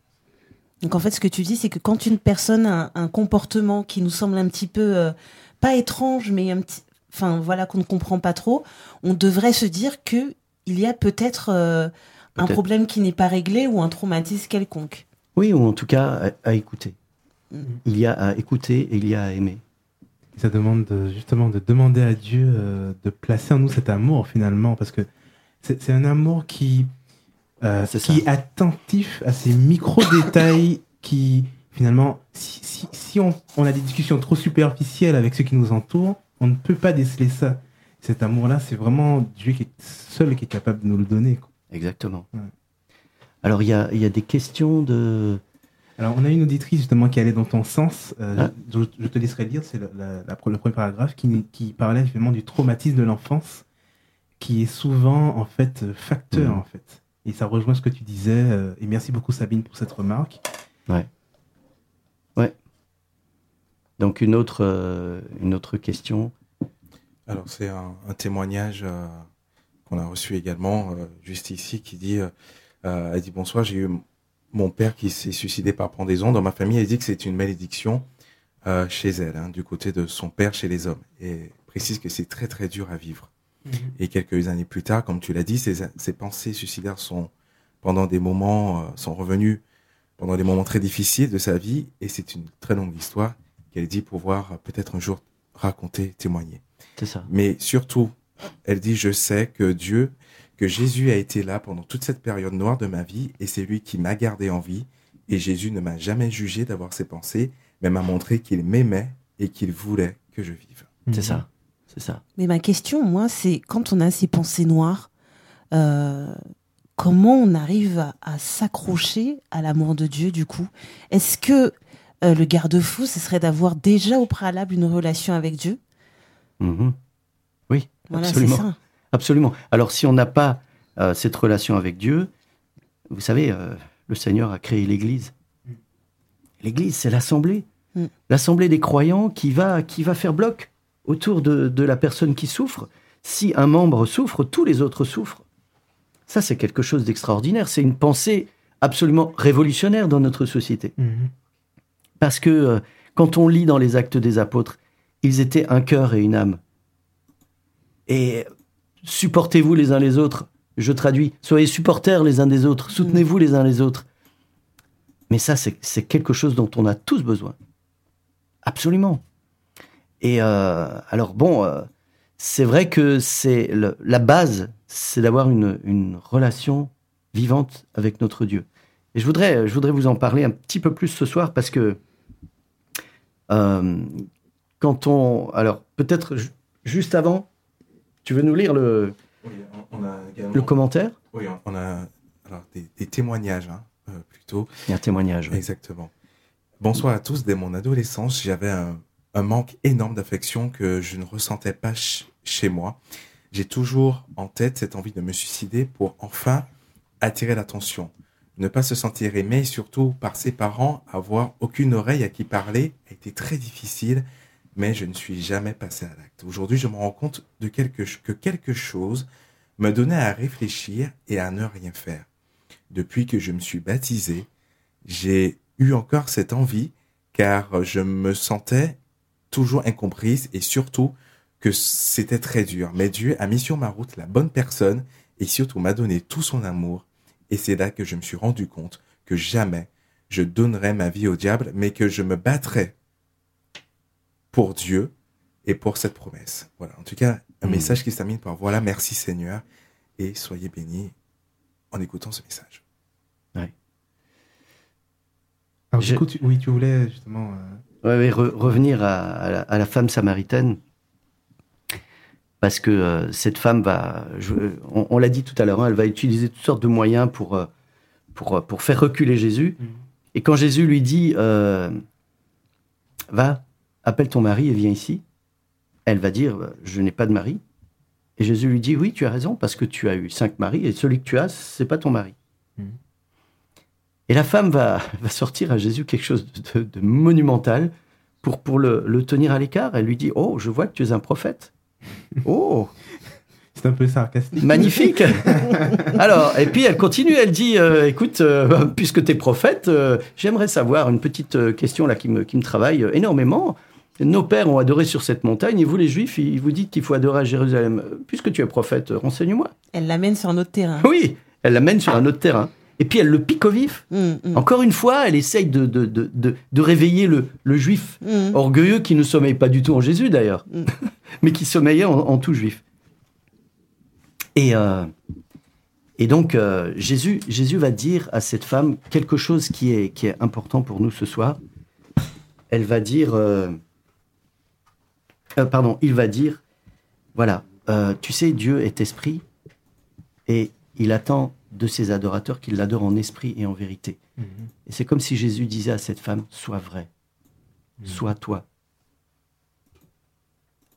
Speaker 1: Donc en fait, ce que tu dis, c'est que quand une personne a un, un comportement qui nous semble un petit peu euh, pas étrange, mais un petit, enfin voilà, qu'on ne comprend pas trop, on devrait se dire que il y a peut-être euh, un problème qui n'est pas réglé ou un traumatisme quelconque.
Speaker 3: Oui, ou en tout cas à, à écouter.
Speaker 1: Mm.
Speaker 3: Il y a à écouter et il y a à aimer.
Speaker 2: Ça demande de- justement de demander à Dieu euh, de placer en nous cet amour finalement, parce que c'est un amour qui, euh,
Speaker 3: C'est
Speaker 2: qui est attentif à ces micro-détails qui finalement, si, si, si on, on a des discussions trop superficielles avec ceux qui nous entourent, on ne peut pas déceler ça. Cet amour-là, c'est vraiment Dieu qui est seul qui est capable de nous le donner. quoi.
Speaker 3: Exactement.
Speaker 2: Ouais.
Speaker 3: Alors, il y a, y a des questions de...
Speaker 2: Alors, on a une auditrice justement qui allait dans ton sens. Euh,
Speaker 3: Ah.
Speaker 2: je, je te laisserai lire, c'est la- la- la- le premier paragraphe qui, qui parlait justement du traumatisme de l'enfance, qui est souvent en fait facteur
Speaker 3: Mhm.
Speaker 2: en fait. Et ça rejoint ce que tu disais. euh, et merci beaucoup Sabine pour cette remarque.
Speaker 3: Donc, une autre, euh, une autre question.
Speaker 4: Alors c'est un, un témoignage euh, qu'on a reçu également euh, juste ici qui dit, elle dit bonsoir, j'ai eu mon père qui s'est suicidé par pendaison. Dans ma famille, elle dit que c'est une malédiction euh, chez elle, hein, du côté de son père chez les hommes. Et précise que c'est très très dur à vivre. Et quelques années plus tard, comme tu l'as dit, ces, ces pensées suicidaires sont pendant des moments euh, sont revenues pendant des moments très difficiles de sa vie. Et c'est une très longue histoire qu'elle dit pouvoir euh, peut-être un jour raconter, témoigner.
Speaker 3: C'est ça.
Speaker 4: Mais surtout, elle dit, je sais que Dieu, que Jésus a été là pendant toute cette période noire de ma vie et c'est lui qui m'a gardé en vie. Et Jésus ne m'a jamais jugé d'avoir ces pensées, mais m'a montré qu'il m'aimait et qu'il voulait que je vive.
Speaker 3: C'est ça. C'est ça.
Speaker 1: Mais ma question, moi, c'est quand on a ces pensées noires, euh, comment on arrive à, à s'accrocher à l'amour de Dieu du coup? Est-ce que euh, le garde-fou, ce serait d'avoir déjà au préalable une relation avec Dieu
Speaker 3: Mhm. Oui,
Speaker 1: Voilà,
Speaker 3: absolument.
Speaker 1: ça.
Speaker 3: Absolument. Alors, si on n'a pas euh, cette relation avec Dieu, vous savez, euh, le Seigneur a créé l'Église. L'Église, c'est l'assemblée.
Speaker 1: Mm.
Speaker 3: L'assemblée des croyants qui va, qui va faire bloc autour de, de la personne qui souffre. Si un membre souffre, tous les autres souffrent. Ça, c'est quelque chose d'extraordinaire. C'est une pensée absolument révolutionnaire dans notre société.
Speaker 2: Mhm.
Speaker 3: Parce que euh, quand on lit dans les actes des apôtres, ils étaient un cœur et une âme. Et supportez-vous les uns les autres. Je traduis. Soyez supporters les uns des autres. Soutenez-vous les uns les autres. Mais ça, c'est quelque chose dont on a tous besoin. Absolument. Et euh, alors, bon, euh, c'est vrai que c'est la base, c'est d'avoir une, une relation vivante avec notre Dieu. Et je voudrais, je voudrais vous en parler un petit peu plus ce soir parce que quand on. Alors, peut-être ju- juste avant, tu veux nous lire le,
Speaker 4: Oui, on, a également,
Speaker 3: le commentaire?
Speaker 4: Oui, on a alors, des, des témoignages, hein, euh, plutôt.
Speaker 3: Il y a un témoignage. oui.
Speaker 4: Exactement. Bonsoir à tous. Dès mon adolescence, j'avais un, un manque énorme d'affection que je ne ressentais pas ch- chez moi. J'ai toujours en tête cette envie de me suicider pour enfin attirer l'attention. Ne pas se sentir aimé surtout par ses parents, avoir aucune oreille à qui parler a été très difficile, mais je ne suis jamais passé à l'acte. Aujourd'hui, je me rends compte que quelque chose me donnait à réfléchir et à ne rien faire. Depuis que je me suis baptisé, j'ai eu encore cette envie car je me sentais toujours incomprise et surtout que c'était très dur. Mais Dieu a mis sur ma route la bonne personne et surtout m'a donné tout son amour. Et c'est là que je me suis rendu compte que jamais je donnerais ma vie au diable, mais que je me battrais pour Dieu et pour cette promesse. Voilà. En tout cas, un
Speaker 3: Mm.
Speaker 4: message qui se termine par voilà, merci Seigneur et soyez bénis. en écoutant ce message.
Speaker 2: Alors,
Speaker 3: Je-
Speaker 2: du coup, tu, oui, tu voulais justement. euh,
Speaker 3: Ouais, ouais, re- revenir à, à la, à la femme samaritaine, parce que euh, cette femme va, je- on, on l'a dit tout à l'heure, hein, elle va utiliser toutes sortes de moyens pour, euh, pour, euh, pour faire reculer Jésus.
Speaker 2: Mhm.
Speaker 3: Et quand Jésus lui dit, euh, va, appelle ton mari et viens ici, elle va dire, euh, je n'ai pas de mari. Et Jésus lui dit, oui, tu as raison, parce que tu as eu cinq maris, et celui que tu as, c'est pas ton mari.
Speaker 2: Mhm.
Speaker 3: Et la femme va, va sortir à Jésus quelque chose de, de- de monumental pour, pour le, le tenir à l'écart. Elle lui dit, oh, je vois que tu es un prophète. Oh,
Speaker 2: C'est un peu sarcastique.
Speaker 3: magnifique. Alors, et puis elle continue, elle dit, euh, écoute, euh, puisque tu es prophète, euh, j'aimerais savoir une petite question là qui me, qui me travaille énormément. Nos pères ont adoré sur cette montagne et vous les juifs, ils vous dites qu'il faut adorer à Jérusalem. Puisque tu es prophète, renseigne-moi.
Speaker 1: Elle l'amène sur un autre terrain.
Speaker 3: Oui, elle l'amène sur un autre terrain. Et puis elle le pique au vif.
Speaker 1: Hum, hum,
Speaker 3: Encore une fois, elle essaye de, de, de, de, de réveiller le, le juif
Speaker 1: hum.
Speaker 3: orgueilleux qui ne sommeille pas du tout en Jésus d'ailleurs,
Speaker 1: Mm.
Speaker 3: mais qui sommeillait en, en tout juif. Et, euh, et donc euh, Jésus, Jésus va dire à cette femme quelque chose qui est, qui est important pour nous ce soir. Elle va dire, euh, pardon, il va dire, voilà, tu sais, Dieu est esprit et il attend de ses adorateurs qu'ils l'adorent en esprit et en vérité.
Speaker 2: Mhm.
Speaker 3: Et c'est comme si Jésus disait à cette femme, sois vrai, sois toi.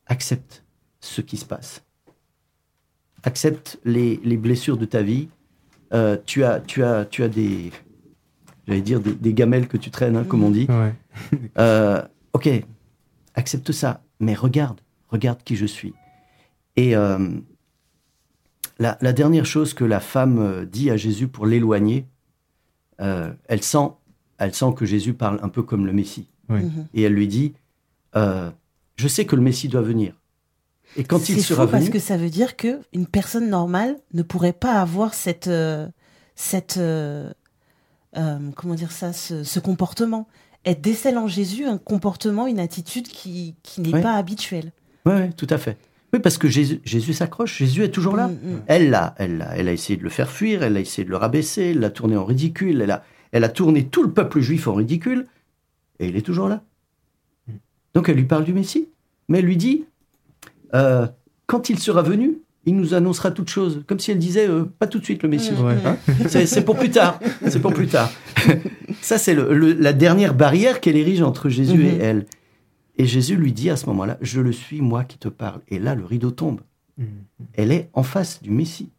Speaker 3: Accepte ce qui se passe. Accepte les, les blessures de ta vie. Euh, tu, as, tu, as, tu as des, j'allais dire, des, des gamelles que tu traînes, hein, comme on dit.
Speaker 2: Ouais.
Speaker 3: Euh, ok, accepte ça, mais regarde, regarde qui je suis. Et euh, la, la dernière chose que la femme euh, dit à Jésus pour l'éloigner, euh, elle, sent, elle sent que Jésus parle un peu comme le Messie.
Speaker 2: Oui.
Speaker 1: Mhm.
Speaker 3: Et elle lui dit, euh, je sais que le Messie doit venir. Et quand il
Speaker 1: C'est
Speaker 3: sera
Speaker 1: fou parce
Speaker 3: venu,
Speaker 1: que ça veut dire que une personne normale ne pourrait pas avoir cette euh, cette euh, euh, comment dire ça ce, ce comportement. Elle décèle en Jésus un comportement, une attitude qui qui n'est
Speaker 3: Ouais.
Speaker 1: pas habituelle.
Speaker 3: Ouais, tout à fait. Oui, parce que Jésus, Jésus s'accroche, Jésus est toujours là.
Speaker 1: Mm, mm.
Speaker 3: Elle l'a, elle l'a, elle a essayé de le faire fuir, elle a essayé de le rabaisser, elle l'a tourné en ridicule, elle a, elle a tourné tout le peuple juif en ridicule, et il est toujours là. Donc elle lui parle du Messie, mais elle lui dit, euh, quand il sera venu, il nous annoncera toutes choses, comme si elle disait, euh, pas tout de suite le Messie,
Speaker 2: Ouais.
Speaker 3: Hein c'est, pour plus tard, c'est pour plus tard. Ça c'est la dernière barrière qu'elle érige entre Jésus et
Speaker 1: Mhm.
Speaker 3: elle. Et Jésus lui dit à ce moment-là, je le suis moi qui te parle. Et là le rideau tombe
Speaker 2: Mhm.
Speaker 3: elle est en face du Messie.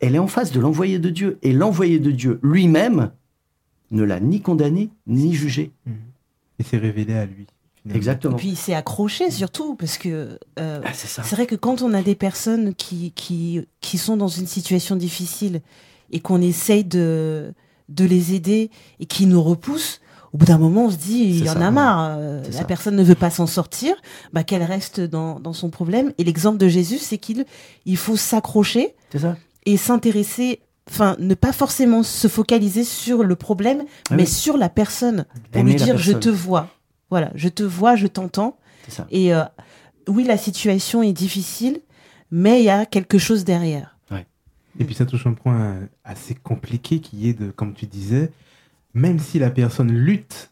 Speaker 3: Elle est en face de l'envoyé de Dieu. Et l'envoyé de Dieu lui-même ne l'a ni condamné ni jugé.
Speaker 2: Mhm. Et c'est révélé à lui. finalement.
Speaker 1: Et
Speaker 3: Exactement.
Speaker 1: puis il s'est accroché surtout parce que euh,
Speaker 3: Ah, c'est
Speaker 1: vrai que quand on a des personnes qui qui qui sont dans une situation difficile et qu'on essaye de de les aider et qui nous repoussent, au bout d'un moment, on se dit, il y en
Speaker 3: ça,
Speaker 1: a marre. euh, la
Speaker 3: ça.
Speaker 1: personne ne veut pas s'en sortir, bah, qu'elle reste dans, dans son problème. Et l'exemple de Jésus, c'est qu'il il faut s'accrocher et s'intéresser, enfin, ne pas forcément se focaliser sur le problème,
Speaker 3: Ah
Speaker 1: mais
Speaker 3: oui.
Speaker 1: sur la personne. Pour
Speaker 3: Aimer
Speaker 1: lui dire, je te vois. Voilà, je te vois, je t'entends. Et euh, oui, la situation est difficile, mais il y a quelque chose derrière.
Speaker 2: Et puis ça touche un point assez compliqué qui est de, comme tu disais, même si la personne lutte,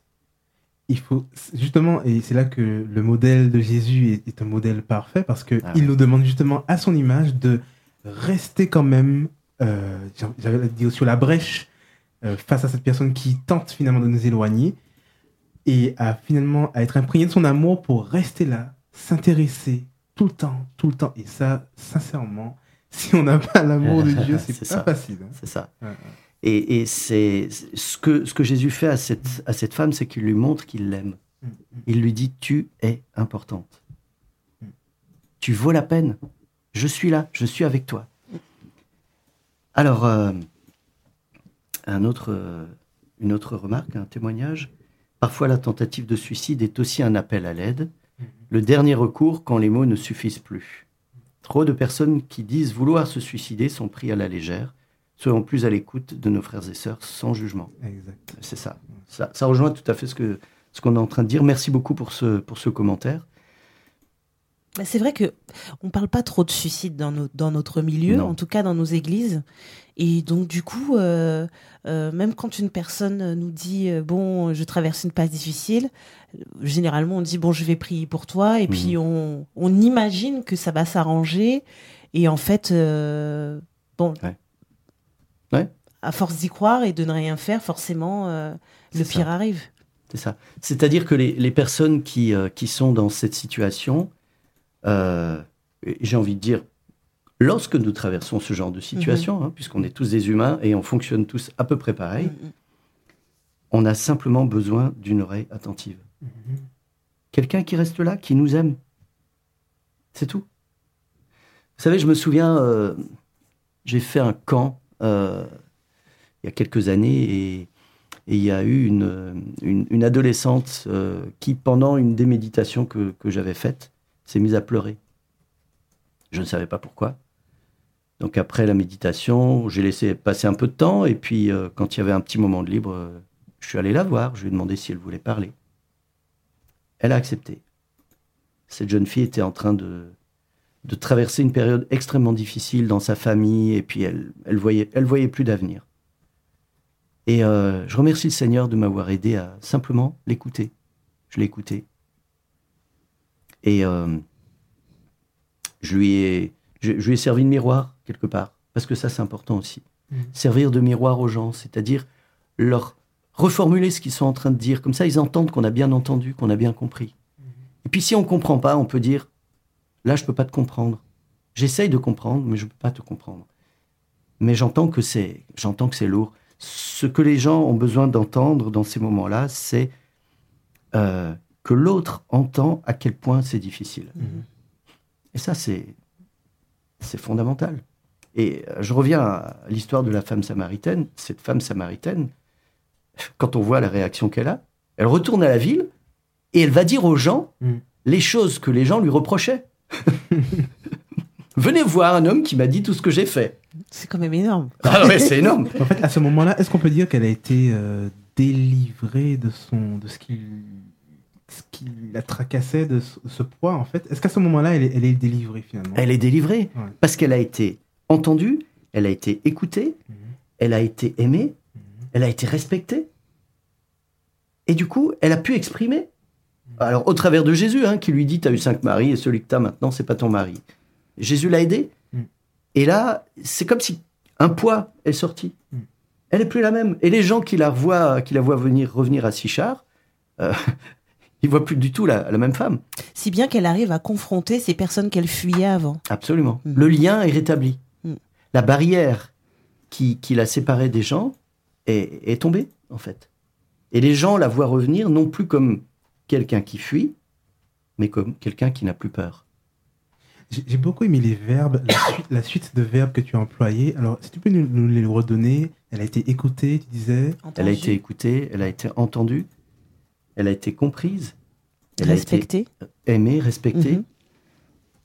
Speaker 2: il faut justement, et c'est là que le modèle de Jésus est, est un modèle parfait parce que
Speaker 3: Ah
Speaker 2: il nous demande justement à son image de rester quand même, euh, j'avais dit sur la brèche euh, face à cette personne qui tente finalement de nous éloigner et à finalement à être imprégné de son amour pour rester là, s'intéresser tout le temps, tout le temps. Et ça, sincèrement, si on n'a pas l'amour de Dieu, c'est
Speaker 3: C'est
Speaker 2: pas
Speaker 3: ça.
Speaker 2: facile. hein.
Speaker 3: C'est ça.
Speaker 2: Ouais, ouais.
Speaker 3: Et, et c'est ce que, ce que Jésus fait à cette, à cette femme, c'est qu'il lui montre qu'il l'aime.
Speaker 2: Mm, mm.
Speaker 3: Il lui dit, tu es importante.
Speaker 2: Mm.
Speaker 3: Tu vaux la peine. Je suis là, je suis avec toi. Alors, euh, un autre, euh, une autre remarque, un témoignage. Parfois, la tentative de suicide est aussi un appel à l'aide, le dernier recours quand les mots ne suffisent plus. Trop de personnes qui disent vouloir se suicider sont pris à la légère. Soyons plus à l'écoute de nos frères et sœurs sans jugement.
Speaker 2: Exact.
Speaker 3: C'est ça. ça. ça rejoint tout à fait ce que ce qu'on est en train de dire. Merci beaucoup pour ce, pour ce commentaire.
Speaker 1: Bah, c'est vrai que on parle pas trop de suicide dans, nos- dans notre milieu,
Speaker 3: Non.
Speaker 1: en tout cas dans nos églises. Et donc du coup, euh, euh, même quand une personne nous dit euh, bon, je traverse une passe difficile, euh, généralement on dit bon, je vais prier pour toi, et puis on, on imagine que ça va s'arranger. Et en fait, euh, bon,
Speaker 3: Ouais. Ouais.
Speaker 1: à force d'y croire et de ne rien faire, forcément, euh, le pire
Speaker 3: ça.
Speaker 1: arrive.
Speaker 3: C'est ça. C'est-à-dire que les, les personnes qui, euh, qui sont dans cette situation, euh, j'ai envie de dire, lorsque nous traversons ce genre de situation, hein, puisqu'on est tous des humains et on fonctionne tous à peu près pareil,
Speaker 1: Mm, mm.
Speaker 3: on a simplement besoin d'une oreille attentive. Quelqu'un qui reste là, qui nous aime. C'est tout. Vous savez, je me souviens, euh, j'ai fait un camp il y a quelques années et, il y a eu une, adolescente euh, qui, pendant une des méditations que, j'avais faites, s'est mise à pleurer. Je ne savais pas pourquoi. Donc après la méditation, j'ai laissé passer un peu de temps et puis euh, quand il y avait un petit moment de libre, euh, je suis allé la voir, je lui ai demandé si elle voulait parler. Elle a accepté. Cette jeune fille était en train de, de traverser une période extrêmement difficile dans sa famille et puis elle, elle voyait, elle voyait plus d'avenir. Et euh, je remercie le Seigneur de m'avoir aidé à simplement l'écouter. Je l'ai écouté. Et euh, je, lui ai, je, je lui ai servi de miroir quelque part, parce que ça c'est important aussi.
Speaker 2: Mhm.
Speaker 3: Servir de miroir aux gens, c'est-à-dire leur reformuler ce qu'ils sont en train de dire. Comme ça, ils entendent qu'on a bien entendu, qu'on a bien compris. Et puis si on ne comprend pas, on peut dire, là, je ne peux pas te comprendre. J'essaye de comprendre, mais je ne peux pas te comprendre. Mais j'entends que c'est, j'entends que c'est lourd. Ce que les gens ont besoin d'entendre dans ces moments-là, c'est euh, que l'autre entend à quel point c'est difficile.
Speaker 1: Mhm.
Speaker 3: Et ça, c'est, c'est fondamental. Et euh, je reviens à l'histoire de la femme samaritaine. Cette femme samaritaine, quand on voit la réaction qu'elle a, elle retourne à la ville et elle va dire aux gens
Speaker 2: Mm.
Speaker 3: les choses que les gens lui reprochaient. Venez voir un homme qui m'a dit tout ce que j'ai fait.
Speaker 1: C'est quand même énorme.
Speaker 3: Ah ouais, c'est énorme.
Speaker 2: En fait, à ce moment-là, est-ce qu'on peut dire qu'elle a été euh, délivrée de son, de ce qui, ce qui la tracassait, de ce, ce poids en fait? Est-ce qu'à ce moment-là, elle est, elle est délivrée finalement?
Speaker 3: Elle est délivrée
Speaker 2: Ouais.
Speaker 3: parce qu'elle a été entendue, elle a été écoutée,
Speaker 2: Mhm.
Speaker 3: elle a été aimée,
Speaker 2: Mhm.
Speaker 3: elle a été respectée. Et du coup, elle a pu exprimer. Alors, au travers de Jésus, hein, qui lui dit, tu as eu cinq maris et celui que tu as maintenant, c'est pas ton mari. Jésus l'a aidé.
Speaker 2: Mm.
Speaker 3: Et là, c'est comme si un poids est sorti.
Speaker 2: Mm.
Speaker 3: Elle est plus la même. Et les gens qui la voient, qui la voient venir, revenir à Sichard, euh, ils voient plus du tout la, la même femme.
Speaker 1: Si bien qu'elle arrive à confronter ces personnes qu'elle fuyait avant.
Speaker 3: Absolument.
Speaker 1: Mm.
Speaker 3: Le lien est rétabli. La barrière qui, qui la séparait des gens est, est tombée, en fait. Et les gens la voient revenir non plus comme quelqu'un qui fuit, mais comme quelqu'un qui n'a plus peur.
Speaker 2: J'ai beaucoup aimé les verbes, la suite, la suite de verbes que tu as employés. Alors, si tu peux nous, nous les redonner, elle a été écoutée, tu disais.
Speaker 3: Elle a été écoutée, elle a été entendue, elle a été comprise, elle a
Speaker 1: respectée.
Speaker 3: été aimée, respectée.
Speaker 1: Mhm.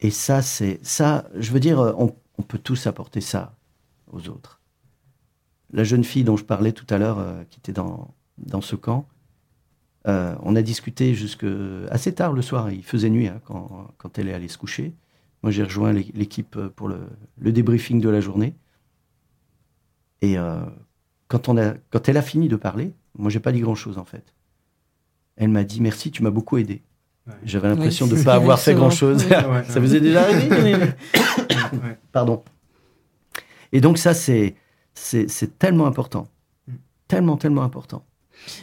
Speaker 3: Et ça, c'est ça. Je veux dire, on, on peut tous apporter ça aux autres. La jeune fille dont je parlais tout à l'heure, euh, qui était dans, dans ce camp, euh, on a discuté jusque assez tard le soir. Il faisait nuit hein, quand, quand elle est allée se coucher. Moi, j'ai rejoint l'é- l'équipe pour le, le débriefing de la journée. Et euh, quand, on a, quand elle a fini de parler, moi, j'ai pas dit grand-chose en fait. Elle m'a dit merci, tu m'as beaucoup aidé.
Speaker 2: Ouais.
Speaker 3: J'avais l'impression
Speaker 1: Oui,
Speaker 3: de ne pas avoir fait grand-chose.
Speaker 2: Ouais,
Speaker 3: ça est déjà.
Speaker 2: Ouais.
Speaker 3: Pardon. Et donc ça, c'est c'est c'est tellement important.
Speaker 2: Mm.
Speaker 3: Tellement, tellement important.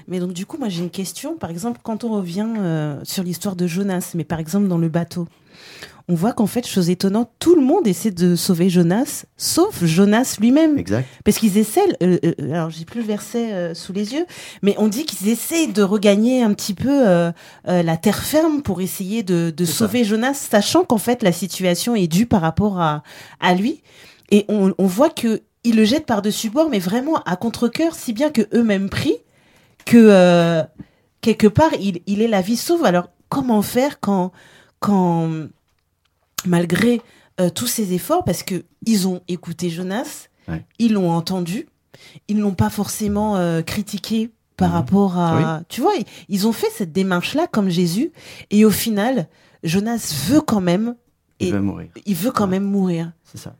Speaker 1: Mais donc du coup, moi j'ai une question. Par exemple, quand on revient euh, sur l'histoire de Jonas, mais par exemple dans le bateau, on voit qu'en fait, chose étonnante, tout le monde essaie de sauver Jonas, sauf Jonas lui-même.
Speaker 3: Exact.
Speaker 1: Parce qu'ils essaient, euh, euh, alors j'ai plus le verset euh, sous les yeux, mais on dit qu'ils essaient de regagner un petit peu la terre ferme pour essayer de, de
Speaker 3: C'est ça.
Speaker 1: sauver Jonas, sachant qu'en fait la situation est due par rapport à, à lui. Et on, on voit que ils le jettent par-dessus bord, mais vraiment à contre-cœur, si bien que eux-mêmes prient que euh, quelque part il, il est la vie sauve. Alors comment faire quand, quand malgré euh, tous ces efforts, parce que ils ont écouté Jonas,
Speaker 3: Ouais.
Speaker 1: ils l'ont entendu, ils l'ont pas forcément euh, critiqué par
Speaker 3: Mhm.
Speaker 1: rapport à, tu vois, ils, ils ont fait cette démarche-là comme Jésus, et au final, Jonas veut quand même,
Speaker 3: Il va mourir.
Speaker 1: il veut quand
Speaker 3: Ouais.
Speaker 1: même mourir.
Speaker 3: C'est ça.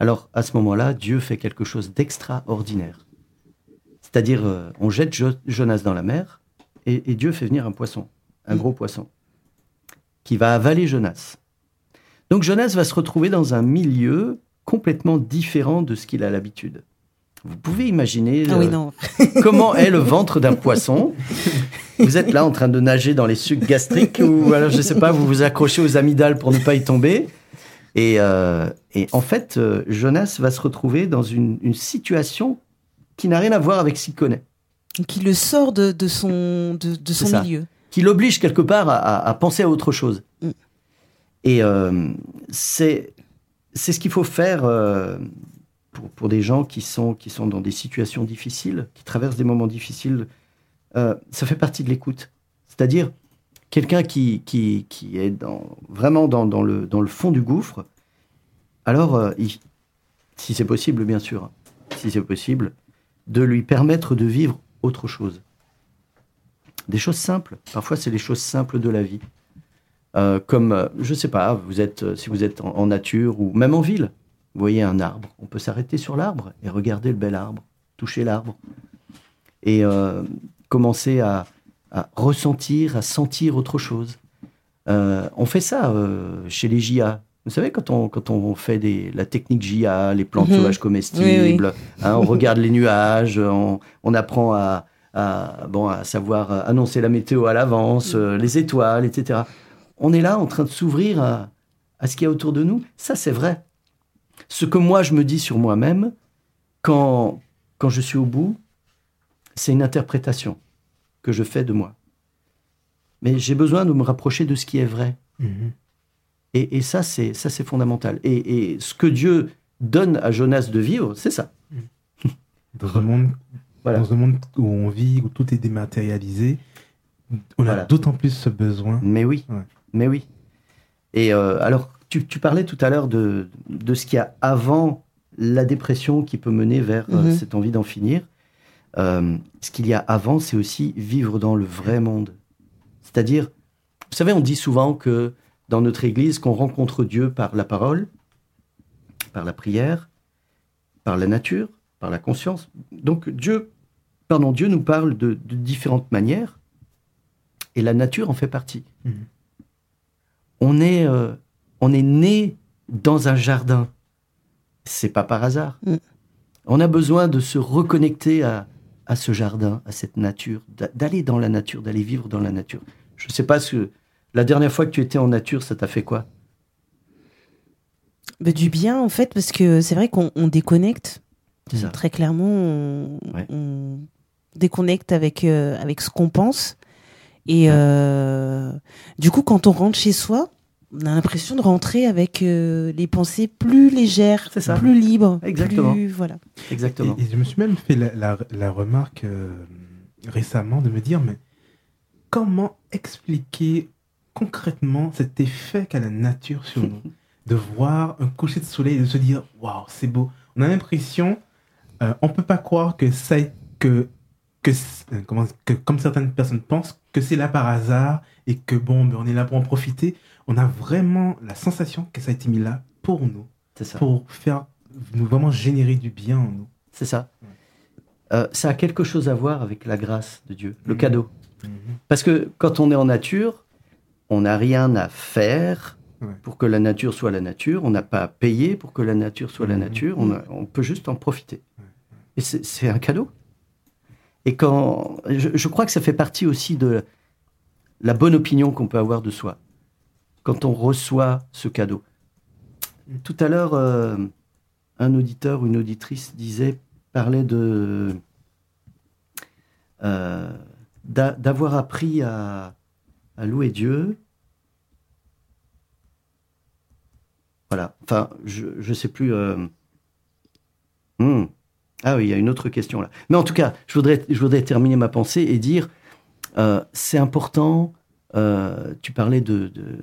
Speaker 3: Alors, à ce moment-là, Dieu fait quelque chose d'extraordinaire. C'est-à-dire, euh, on jette Jo- Jonas dans la mer et, et Dieu fait venir un poisson, un
Speaker 1: Mm.
Speaker 3: gros poisson, qui va avaler Jonas. Donc, Jonas va se retrouver dans un milieu complètement différent de ce qu'il a l'habitude. Vous pouvez imaginer
Speaker 1: Ah oui,
Speaker 3: euh,
Speaker 1: non.
Speaker 3: comment est le ventre d'un poisson. Vous êtes là en train de nager dans les sucs gastriques ou alors je sais pas, vous vous accrochez aux amygdales pour ne pas y tomber. Et, euh, et en fait, Jonas va se retrouver dans une, une situation qui n'a rien à voir avec ce qu'il connaît,
Speaker 1: Qui le sort de, de son, de, de son milieu.
Speaker 3: qui l'oblige quelque part à, à- à penser à autre chose.
Speaker 1: Mm.
Speaker 3: Et euh, c'est c'est ce qu'il faut faire euh, pour, pour des gens qui sont, qui sont dans des situations difficiles, qui traversent des moments difficiles. Euh, ça fait partie de l'écoute. C'est-à-dire quelqu'un qui, qui, qui est dans, vraiment dans, dans, le, dans le fond du gouffre, alors, euh, il- si c'est possible, bien sûr, si c'est possible, de lui permettre de vivre autre chose. Des choses simples. Parfois, c'est les choses simples de la vie. Euh, comme, euh, je sais pas, vous êtes, euh, si vous êtes en, nature ou même en ville, vous voyez un arbre, on peut s'arrêter sur l'arbre et regarder le bel arbre, toucher l'arbre et commencer à, ressentir, à sentir autre chose. On fait ça chez les JA. Vous savez, quand on, quand on fait des, la technique JA, les plantes
Speaker 1: Mhm.
Speaker 3: sauvages comestibles, hein, on regarde les nuages, on, on apprend à, à, bon, à savoir annoncer la météo à l'avance, euh, les étoiles, etc. On est là en train de s'ouvrir à, à ce qu'il y a autour de nous. Ça, c'est vrai. Ce que moi, je me dis sur moi-même, quand, quand je suis au bout, c'est une interprétation que je fais de moi. Mais j'ai besoin de me rapprocher de ce qui est vrai.
Speaker 2: Mhm.
Speaker 3: Et, et ça, c'est ça, c'est fondamental. Et, et ce que Dieu donne à Jonas de vivre, c'est ça.
Speaker 2: Dans un monde,
Speaker 3: Voilà.
Speaker 2: dans un monde où on vit, où tout est dématérialisé, on
Speaker 3: Voilà.
Speaker 2: a d'autant plus ce besoin.
Speaker 3: Mais oui,
Speaker 2: Ouais.
Speaker 3: mais oui. Et euh, alors, tu, tu parlais tout à l'heure de, de ce qu'il y a avant la dépression qui peut mener vers euh,
Speaker 1: Mhm.
Speaker 3: cette envie d'en finir. Euh, ce qu'il y a avant, c'est aussi vivre dans le vrai monde. C'est-à-dire, vous savez, on dit souvent que dans notre Église, qu'on rencontre Dieu par la parole, par la prière, par la nature, par la conscience. Donc Dieu, pardon, Dieu nous parle de, de différentes manières, et la nature en fait partie.
Speaker 2: Mhm.
Speaker 3: On est, euh, on est né dans un jardin. C'est pas par hasard.
Speaker 1: Mm.
Speaker 3: On a besoin de se reconnecter à, à ce jardin, à cette nature, d'a- d'aller dans la nature, d'aller vivre dans la nature. Je sais pas ce la dernière fois que tu étais en nature, ça t'a fait quoi?
Speaker 1: Bah, du bien, en fait, parce que c'est vrai qu'on on déconnecte.
Speaker 3: Ça.
Speaker 1: Très clairement, on,
Speaker 3: Ouais.
Speaker 1: on déconnecte avec, euh, avec ce qu'on pense. Et euh, du coup, quand on rentre chez soi, on a l'impression de rentrer avec euh, les pensées plus légères,
Speaker 3: ça.
Speaker 1: plus libres.
Speaker 3: Exactement.
Speaker 1: plus- voilà.
Speaker 3: Exactement.
Speaker 2: Et, et je me suis même fait la, la- la remarque euh, récemment de me dire, mais comment expliquer concrètement cet effet qu'a la nature sur nous De voir un coucher de soleil et de se dire, waouh, c'est beau. On a l'impression, euh, on peut pas croire que ça, que, que, euh, comment, que comme certaines personnes pensent, que c'est là par hasard et que bon, ben, on est là pour en profiter. On a vraiment la sensation que ça a été mis là pour nous,
Speaker 3: C'est ça.
Speaker 2: pour faire nous vraiment générer du bien en nous.
Speaker 3: C'est ça. Euh, ça a quelque chose à voir avec la grâce de Dieu, le
Speaker 2: Mhm.
Speaker 3: cadeau.
Speaker 2: Mhm.
Speaker 3: Parce que quand on est en nature, on n'a rien à faire
Speaker 2: Ouais.
Speaker 3: pour que la nature soit la nature. On n'a pas à payer pour que la nature soit la
Speaker 2: Mhm.
Speaker 3: nature. On, a- on peut juste en profiter. Et c'est un cadeau. Et quand je, je crois que ça fait partie aussi de la bonne opinion qu'on peut avoir de soi quand on reçoit ce cadeau. Tout à l'heure, euh, un auditeur ou une auditrice disait, parlait de euh, d'a- d'avoir appris à, à louer Dieu. Voilà. Enfin, je ne sais plus. euh, hmm. Ah oui, il y a une autre question là. Mais en tout cas, je voudrais, je voudrais terminer ma pensée et dire, euh, c'est important. euh, tu parlais de, de,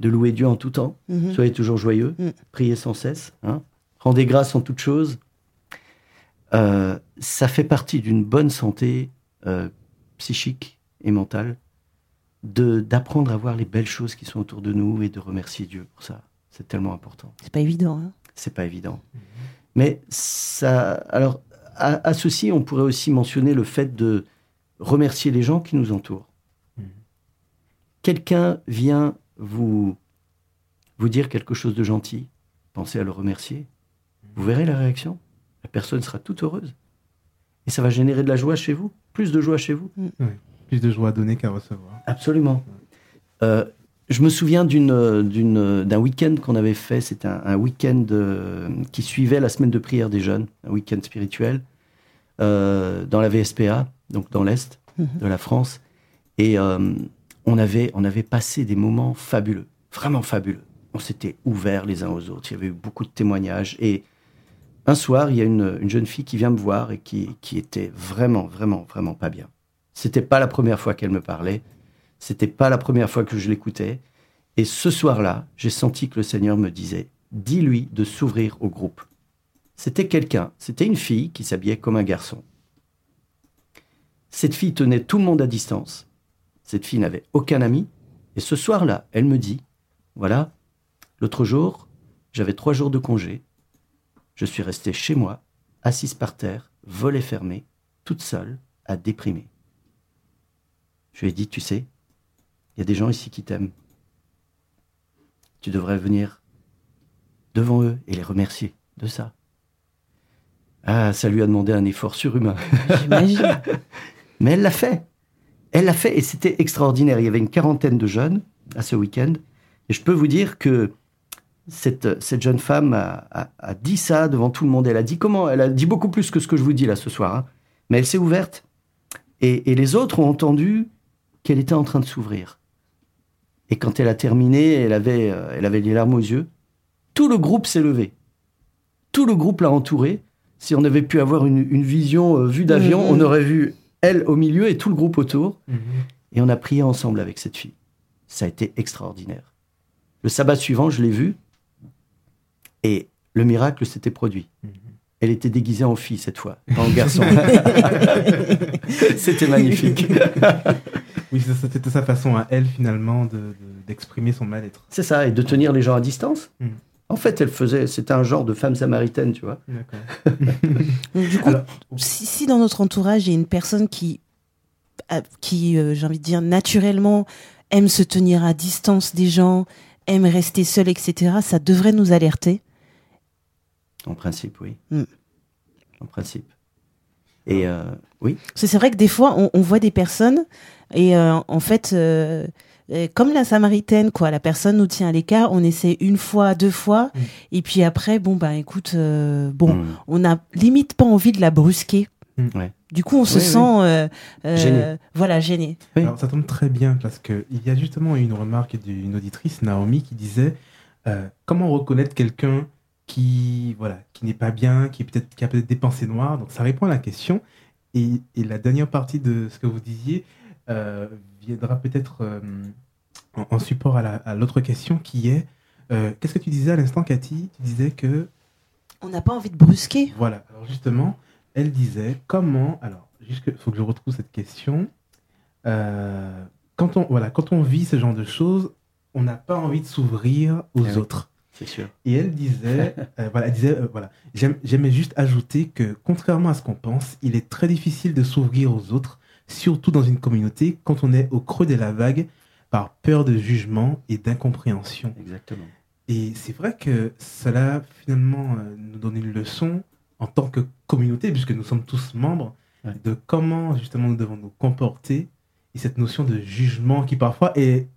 Speaker 3: de louer Dieu en tout temps.
Speaker 1: Mhm.
Speaker 3: Soyez toujours joyeux,
Speaker 1: Mm.
Speaker 3: priez sans cesse, hein. rendez grâce en toutes choses. Euh, ça fait partie d'une bonne santé psychique et mentale d'apprendre à voir les belles choses qui sont autour de nous et de remercier Dieu pour ça. C'est tellement important.
Speaker 1: C'est pas évident. Hein
Speaker 3: C'est pas évident. Mais ça, alors, à, à ceci, on pourrait aussi mentionner le fait de remercier les gens qui nous entourent. Quelqu'un vient vous vous dire quelque chose de gentil, pensez à le remercier. Vous verrez la réaction. La personne sera toute heureuse. Et ça va générer de la joie chez vous, plus de joie chez vous.
Speaker 2: Plus de joie à donner qu'à recevoir.
Speaker 3: Absolument. Euh, je me souviens d'une, d'un week-end qu'on avait fait. C'était un, un week-end euh, qui suivait la semaine de prière des jeunes, un week-end spirituel, euh, dans la VSPA, donc dans l'Est
Speaker 1: Mhm.
Speaker 3: de la France. Et on, avait, on avait passé des moments fabuleux, vraiment fabuleux. On s'était ouverts les uns aux autres. Il y avait eu beaucoup de témoignages. Et un soir, il y a une, une jeune fille qui vient me voir et qui, qui était vraiment, vraiment, vraiment pas bien. C'était pas la première fois qu'elle me parlait. C'était pas la première fois que je l'écoutais. Et ce soir-là, j'ai senti que le Seigneur me disait Dis-lui de s'ouvrir au groupe. C'était quelqu'un, c'était une fille qui s'habillait comme un garçon. Cette fille tenait tout le monde à distance. Cette fille n'avait aucun ami. Et ce soir-là, elle me dit Voilà, l'autre jour, j'avais trois jours de congé. Je suis restée chez moi, assise par terre, volet fermé, toute seule, à déprimer. Je lui ai dit Tu sais, y a des gens ici qui t'aiment. Tu devrais venir devant eux et les remercier de ça. Ah, ça lui a demandé un effort surhumain.
Speaker 1: J'imagine.
Speaker 3: Mais elle l'a fait. Elle l'a fait et c'était extraordinaire. Il y avait une quarantaine de jeunes à ce week-end. Et je peux vous dire que cette, cette jeune femme a, a- a dit ça devant tout le monde. Elle a dit comment Elle a dit beaucoup plus que ce que je vous dis là ce soir. hein. Mais elle s'est ouverte. Et, et les autres ont entendu qu'elle était en train de s'ouvrir. Et quand elle a terminé, elle avait, euh, elle avait les larmes aux yeux. Tout le groupe s'est levé. Tout le groupe l'a entourée. Si on avait pu avoir une, une vision euh, vue d'avion,
Speaker 1: Mhm.
Speaker 3: on aurait vu elle au milieu et tout le groupe autour. Et on a prié ensemble avec cette fille. Ça a été extraordinaire. Le sabbat suivant, je l'ai vue. Et le miracle s'était produit.
Speaker 2: Mhm.
Speaker 3: Elle était déguisée en fille cette fois, pas en garçon. C'était magnifique.
Speaker 2: Oui, c'est- c'était sa façon à elle, finalement, de- de- d'exprimer son mal-être.
Speaker 3: C'est ça, et de tenir les gens à distance.
Speaker 2: Mhm.
Speaker 3: En fait, elle faisait, c'était un genre de femme samaritaine, tu vois.
Speaker 1: Du coup,
Speaker 2: Alors,
Speaker 1: si, si dans notre entourage, il y a une personne qui, qui euh, j'ai envie de dire, naturellement aime se tenir à distance des gens, aime rester seule, etc., ça devrait nous alerter.
Speaker 3: En principe, oui.
Speaker 1: Mm.
Speaker 3: En principe. Et euh, oui,
Speaker 1: c'est vrai que des fois, on, on voit des personnes et euh, en fait, euh, comme la Samaritaine, quoi, la personne nous tient à l'écart, on essaie une fois, deux fois,
Speaker 2: Mm.
Speaker 1: et puis après, bon, bah écoute, euh, bon,
Speaker 3: Mm.
Speaker 1: on n'a limite pas envie de la brusquer.
Speaker 2: Mm.
Speaker 3: Ouais.
Speaker 1: Du coup, on se
Speaker 3: Oui, oui.
Speaker 1: sent euh, euh,
Speaker 3: Gêné.
Speaker 1: Voilà, gêné.
Speaker 3: Oui.
Speaker 2: Alors, ça tombe très bien parce que il y a justement une remarque d'une auditrice, Naomi, qui disait euh, comment reconnaître quelqu'un qui voilà qui n'est pas bien, qui est peut-être qui a peut-être des pensées noires? Donc ça répond à la question. Et, et la dernière partie de ce que vous disiez viendra peut-être euh, en, en support à la- à l'autre question qui est euh, qu'est-ce que tu disais à l'instant, Cathy? Tu disais que
Speaker 1: On n'a pas envie de brusquer.
Speaker 2: voilà. Alors justement, elle disait comment. Alors, il faut que je retrouve cette question. Euh, quand on voilà, quand on vit ce genre de choses, on n'a pas envie de s'ouvrir aux
Speaker 3: Eh oui.
Speaker 2: autres.
Speaker 3: c'est sûr.
Speaker 2: Et elle disait, euh, voilà, elle disait, euh, voilà, j'aime- j'aimais juste ajouter que contrairement à ce qu'on pense, il est très difficile de s'ouvrir aux autres, surtout dans une communauté, quand on est au creux de la vague, par peur de jugement et d'incompréhension.
Speaker 3: Exactement.
Speaker 2: Et c'est vrai que cela, finalement, euh, nous donne une leçon en tant que communauté, puisque nous sommes tous membres,
Speaker 3: Ouais.
Speaker 2: de comment, justement, nous devons nous comporter. Et cette notion de jugement qui, parfois, est,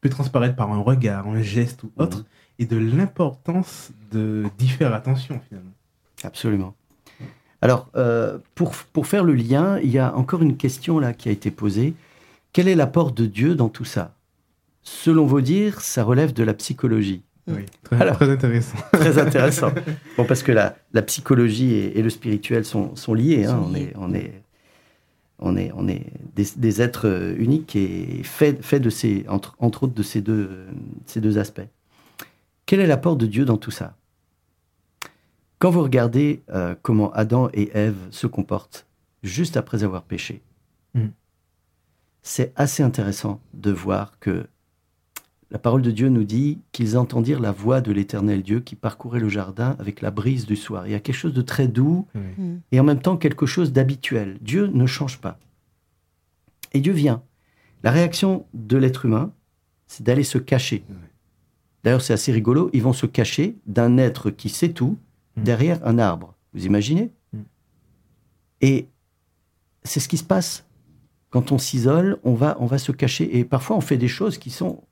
Speaker 2: peut transparaître par un regard, un geste ou autre,
Speaker 3: Mhm.
Speaker 2: et de l'importance de d'y faire attention, finalement.
Speaker 3: Absolument. Alors, euh, pour, pour faire le lien, il y a encore une question là qui a été posée. Quel est l'apport de Dieu dans tout ça? Selon vos dires, ça relève de la psychologie.
Speaker 2: Oui, très,
Speaker 3: Alors.
Speaker 2: très intéressant.
Speaker 3: Très intéressant. bon, parce que la, la psychologie et, et le spirituel sont, sont liés. hein.
Speaker 1: Sont
Speaker 3: On,
Speaker 1: liés.
Speaker 3: est, on, est, on, est, on est des, des êtres euh, uniques et faits fait de ces, entre, entre autres de ces deux, ces deux aspects. Quel est l'apport de Dieu dans tout ça? Quand vous regardez euh, comment Adam et Ève se comportent juste après avoir péché,
Speaker 2: Mm.
Speaker 3: c'est assez intéressant de voir que la parole de Dieu nous dit qu'ils entendirent la voix de l'éternel Dieu qui parcourait le jardin avec la brise du soir. Il y a quelque chose de très doux
Speaker 2: Oui.
Speaker 1: Mm.
Speaker 3: et en même temps quelque chose d'habituel. Dieu ne change pas. Et Dieu vient. La réaction de l'être humain, c'est d'aller se cacher. D'ailleurs, c'est assez rigolo. Ils vont se cacher d'un être qui sait tout. Derrière un arbre. Vous imaginez
Speaker 2: Mm.
Speaker 3: Et c'est ce qui se passe. Quand on s'isole, on va, on va se cacher. Et parfois, on fait des choses qui sont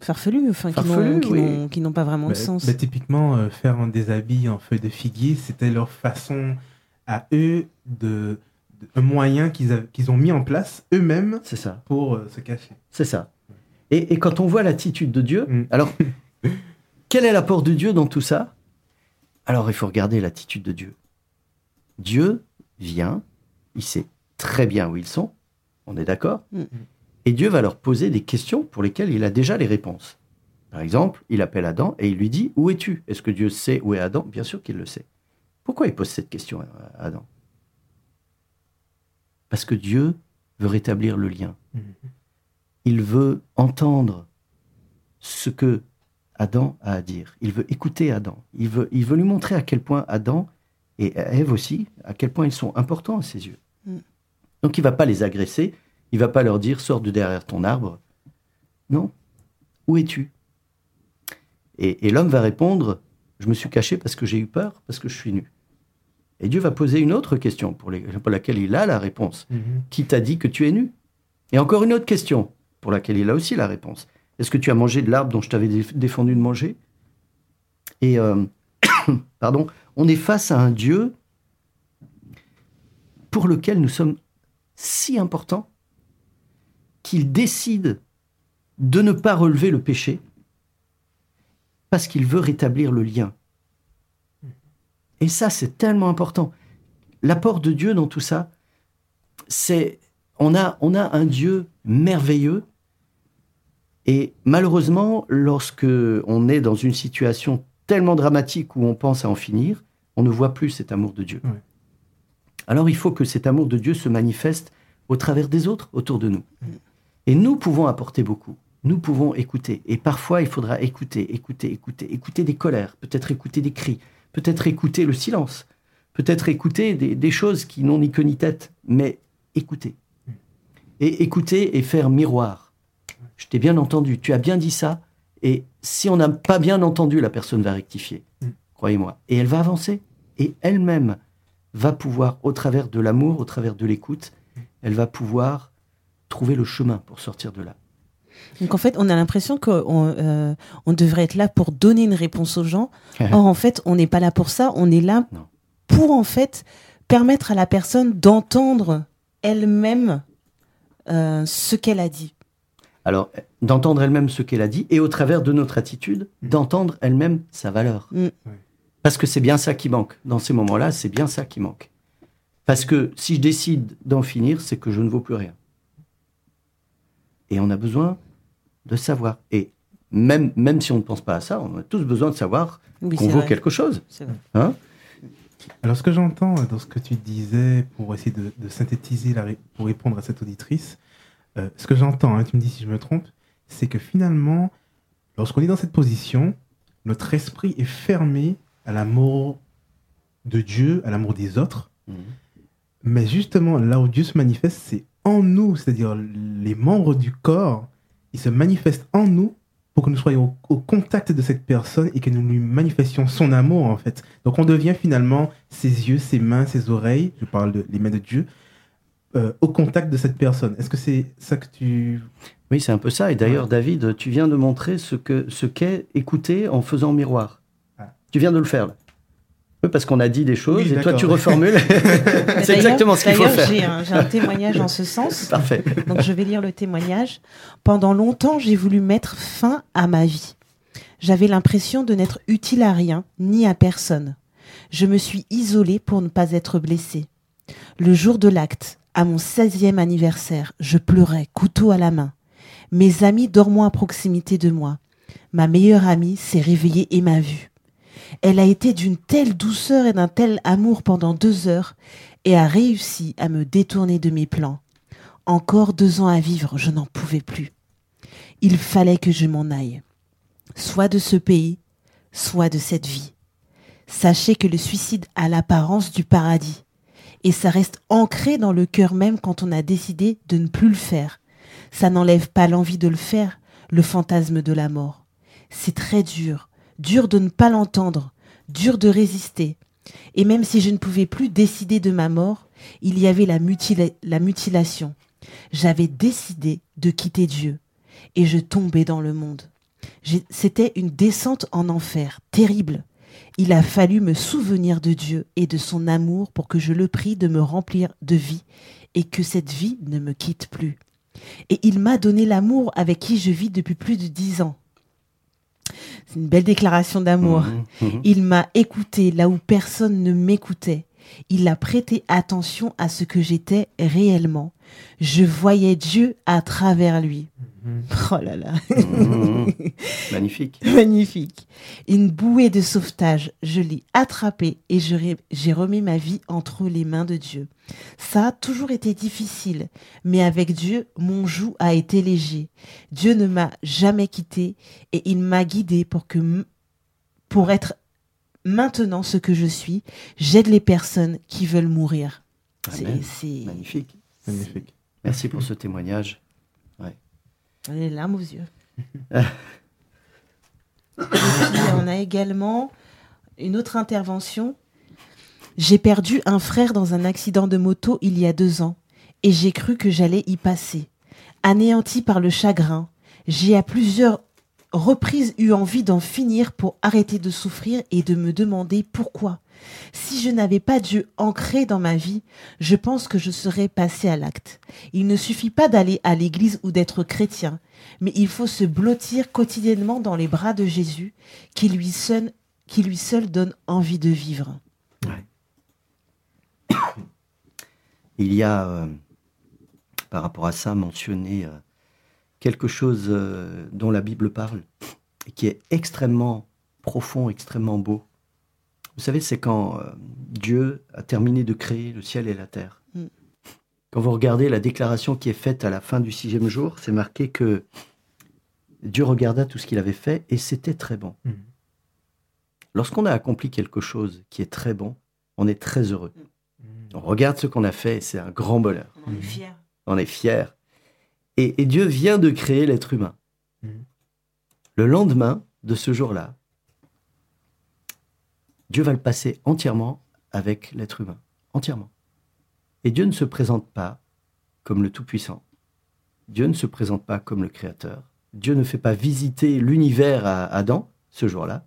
Speaker 1: Farfelu, enfin, qui n'ont-
Speaker 3: oui.
Speaker 1: pas vraiment de
Speaker 2: Bah,
Speaker 1: sens.
Speaker 2: bah, typiquement, euh, faire un des habits en feuilles de figuier, c'était leur façon à eux de, de- un moyen qu'ils ont mis en place eux-mêmes
Speaker 3: C'est ça.
Speaker 2: pour euh, se cacher.
Speaker 3: C'est ça. Et, et quand on voit l'attitude de Dieu,
Speaker 2: Mm.
Speaker 3: alors, quel est l'apport de Dieu dans tout ça? Alors, il faut regarder l'attitude de Dieu. Dieu vient, il sait très bien où ils sont, on est d'accord
Speaker 1: Mm.
Speaker 3: Et Dieu va leur poser des questions pour lesquelles il a déjà les réponses. Par exemple, il appelle Adam et il lui dit Où es-tu? Est-ce que Dieu sait où est Adam? Bien sûr qu'il le sait. Pourquoi il pose cette question à Adam? Parce que Dieu veut rétablir le lien
Speaker 2: Mhm.
Speaker 3: il veut entendre ce que Adam a à dire. Il veut écouter Adam. Il veut, il veut lui montrer à quel point Adam et Ève aussi, à quel point ils sont importants à ses yeux.
Speaker 1: Mm.
Speaker 3: Donc il va pas les agresser. Il va pas leur dire sors de derrière ton arbre. Non. Où es-tu? Et, et l'homme va répondre je me suis caché parce que j'ai eu peur, parce que je suis nu. Et Dieu va poser une autre question pour, les- pour laquelle il a la réponse.
Speaker 2: Mhm.
Speaker 3: Qui t'a dit que tu es nu? Et encore une autre question, pour laquelle il a aussi la réponse. Est-ce que tu as mangé de l'arbre dont je t'avais dé- défendu de manger? Et, euh, pardon, on est face à un Dieu pour lequel nous sommes si importants qu'il décide de ne pas relever le péché parce qu'il veut rétablir le lien. Et ça, c'est tellement important. L'apport de Dieu dans tout ça, c'est on a, on a un Dieu merveilleux. Et malheureusement, lorsque on est dans une situation tellement dramatique où on pense à en finir, on ne voit plus cet amour de Dieu. Alors il faut que cet amour de Dieu se manifeste au travers des autres autour de nous. Et nous pouvons apporter beaucoup. Nous pouvons écouter. Et parfois, il faudra écouter, écouter, écouter, écouter des colères, peut-être écouter des cris, peut-être écouter le silence, peut-être écouter des, des choses qui n'ont ni queue ni tête, mais écouter. Et écouter et faire miroir. Je t'ai bien entendu, tu as bien dit ça, et si on n'a pas bien entendu, la personne va rectifier,
Speaker 2: Mm.
Speaker 3: croyez-moi. Et elle va avancer, et elle-même va pouvoir, au travers de l'amour, au travers de l'écoute, elle va pouvoir trouver le chemin pour sortir de là.
Speaker 1: Donc en fait, on a l'impression qu'on euh, on devrait être là pour donner une réponse aux gens. Or en fait, on n'est pas là pour ça. On est là
Speaker 3: Non.
Speaker 1: pour en fait permettre à la personne d'entendre elle-même euh, ce qu'elle a dit.
Speaker 3: Alors, d'entendre elle-même ce qu'elle a dit, et au travers de notre attitude, d'entendre elle-même sa valeur.
Speaker 1: Mm.
Speaker 3: Parce que c'est bien ça qui manque. Dans ces moments-là, c'est bien ça qui manque. Parce que si je décide d'en finir, c'est que je ne vaux plus rien. Et on a besoin de savoir. Et même, même si on ne pense pas à ça, on a tous besoin de savoir
Speaker 1: Oui,
Speaker 3: qu'on vaut
Speaker 1: vrai.
Speaker 3: quelque chose.
Speaker 1: Vrai.
Speaker 3: Hein?
Speaker 2: Alors, ce que j'entends dans ce que tu disais pour essayer de, de synthétiser, la ré- pour répondre à cette auditrice, euh, ce que j'entends, hein, tu me dis si je me trompe, c'est que finalement, lorsqu'on est dans cette position, notre esprit est fermé à l'amour de Dieu, à l'amour des autres.
Speaker 3: Mhm.
Speaker 2: Mais justement, là où Dieu se manifeste, c'est en nous, c'est-à-dire les membres du corps, il se manifeste en nous pour que nous soyons au, au contact de cette personne et que nous lui manifestions son amour, en fait. Donc on devient finalement ses yeux, ses mains, ses oreilles, je parle de, les mains de Dieu, euh, au contact de cette personne. Est-ce que c'est ça que tu...
Speaker 3: Oui, c'est un peu ça. Et d'ailleurs, David, tu viens de montrer ce que ce qu'est écouter en faisant miroir.
Speaker 2: Ah.
Speaker 3: Tu viens de le faire. Là. Oui, parce qu'on a dit des choses
Speaker 2: Oui,
Speaker 3: et toi tu reformules. c'est exactement ce qu'il faut faire.
Speaker 1: J'ai un, j'ai un témoignage en ce sens.
Speaker 3: Parfait.
Speaker 1: Donc je vais lire le témoignage. Pendant longtemps, j'ai voulu mettre fin à ma vie. J'avais l'impression de n'être utile à rien, ni à personne. Je me suis isolée pour ne pas être blessée. Le jour de l'acte, à mon 16e anniversaire, je pleurais, couteau à la main. Mes amis dormant à proximité de moi. Ma meilleure amie s'est réveillée et m'a vue. Elle a été d'une telle douceur et d'un tel amour pendant deux heures et a réussi à me détourner de mes plans. Encore deux ans à vivre, je n'en pouvais plus. Il fallait que je m'en aille, soit de ce pays, soit de cette vie. Sachez que le suicide a l'apparence du paradis, et ça reste ancré dans le cœur même quand on a décidé de ne plus le faire. Ça n'enlève pas l'envie de le faire, le fantasme de la mort. C'est très dur, dur de ne pas l'entendre, dur de résister. Et même si je ne pouvais plus décider de ma mort, il y avait la, la mutilation. J'avais décidé de quitter Dieu, et je tombais dans le monde. C'était une descente en enfer, terrible. Il a fallu me souvenir de Dieu et de son amour pour que je le prie de me remplir de vie et que cette vie ne me quitte plus. Et il m'a donné l'amour avec qui je vis depuis plus de dix ans. C'est une belle déclaration d'amour. Mmh, mmh. Il m'a écouté là où personne ne m'écoutait. Il a prêté attention à ce que j'étais réellement. Je voyais Dieu à travers lui.
Speaker 3: Mhm.
Speaker 1: Oh là là.
Speaker 3: Mhm. Magnifique.
Speaker 1: Magnifique. Une bouée de sauvetage. Je l'ai attrapé et j'ai remis ma vie entre les mains de Dieu. Ça a toujours été difficile, mais avec Dieu, mon joug a été léger. Dieu ne m'a jamais quitté et il m'a guidé pour que, pour être maintenant ce que je suis, j'aide les personnes qui veulent mourir.
Speaker 3: C'est magnifique. magnifique. Merci pour ce témoignage. Ouais.
Speaker 1: Les larmes aux yeux. on a également une autre intervention. J'ai perdu un frère dans un accident de moto il y a deux ans et j'ai cru que j'allais y passer. Anéanti par le chagrin, j'ai à plusieurs reprise eut envie d'en finir pour arrêter de souffrir et de me demander pourquoi. Si je n'avais pas Dieu ancré dans ma vie, je pense que je serais passé à l'acte. Il ne suffit pas d'aller à l'église ou d'être chrétien, mais il faut se blottir quotidiennement dans les bras de Jésus, qui lui seul, qui lui seul donne envie de vivre.
Speaker 3: Il y a, euh, par rapport à ça, mentionné euh, quelque chose euh, dont la Bible parle et qui est extrêmement profond, extrêmement beau. Vous savez, c'est quand euh, Dieu a terminé de créer le ciel et la terre. Mm. Quand vous regardez la déclaration qui est faite à la fin du sixième jour, c'est marqué que Dieu regarda tout ce qu'il avait fait et c'était très bon. Mm. Lorsqu'on a accompli quelque chose qui est très bon, on est très heureux. Mm. On regarde ce qu'on a fait et c'est un grand bonheur.
Speaker 1: On est fier.
Speaker 3: On est fier. Et, Dieu vient de créer l'être humain. Mm. Le lendemain de ce jour-là, Dieu va le passer entièrement avec l'être humain. Entièrement. Et Dieu ne se présente pas comme le Tout-Puissant. Dieu ne se présente pas comme le Créateur. Dieu ne fait pas visiter l'univers à Adam ce jour-là.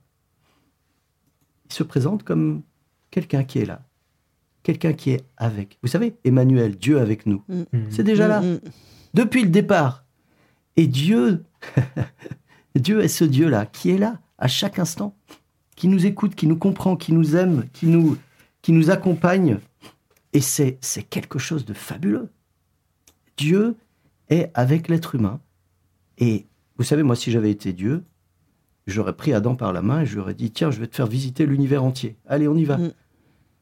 Speaker 3: Il se présente comme quelqu'un qui est là, quelqu'un qui est avec. Vous savez, Emmanuel, Dieu avec nous, mm. c'est déjà là. Mm, depuis le départ. Et Dieu, Dieu est ce Dieu-là, qui est là à chaque instant, qui nous écoute, qui nous comprend, qui nous aime, qui nous, qui nous accompagne. Et c'est, quelque chose de fabuleux. Dieu est avec l'être humain. Et vous savez, moi, si j'avais été Dieu, j'aurais pris Adam par la main et je lui aurais dit, tiens, je vais te faire visiter l'univers entier. Allez, on y va. Mm.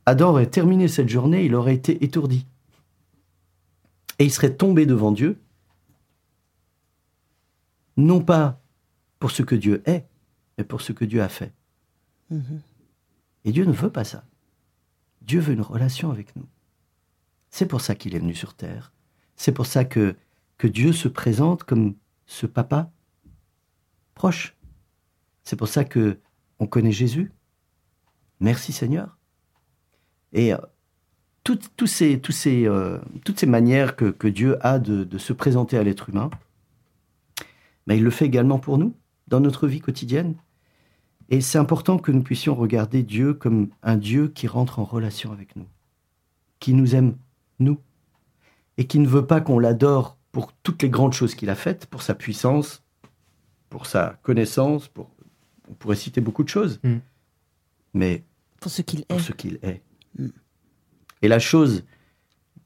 Speaker 3: Adam aurait terminé cette journée, il aurait été étourdi. Et il serait tombé devant Dieu, non pas pour ce que Dieu est, mais pour ce que Dieu a fait. Mhm. Et Dieu ne veut pas ça. Dieu veut une relation avec nous. C'est pour ça qu'il est venu sur terre. C'est pour ça que, que Dieu se présente comme ce papa proche. C'est pour ça que on connaît Jésus. Merci Seigneur. Et euh, toutes, ces, ces, euh, toutes ces manières que, Dieu a de, se présenter à l'être humain, mais il le fait également pour nous, dans notre vie quotidienne. Et c'est important que nous puissions regarder Dieu comme un Dieu qui rentre en relation avec nous, qui nous aime, nous, et qui ne veut pas qu'on l'adore pour toutes les grandes choses qu'il a faites, pour sa puissance, pour sa connaissance, pour... on pourrait citer beaucoup de choses, mm. mais
Speaker 1: pour ce qu'il
Speaker 3: est. Ce qu'il est. Mm. Et la chose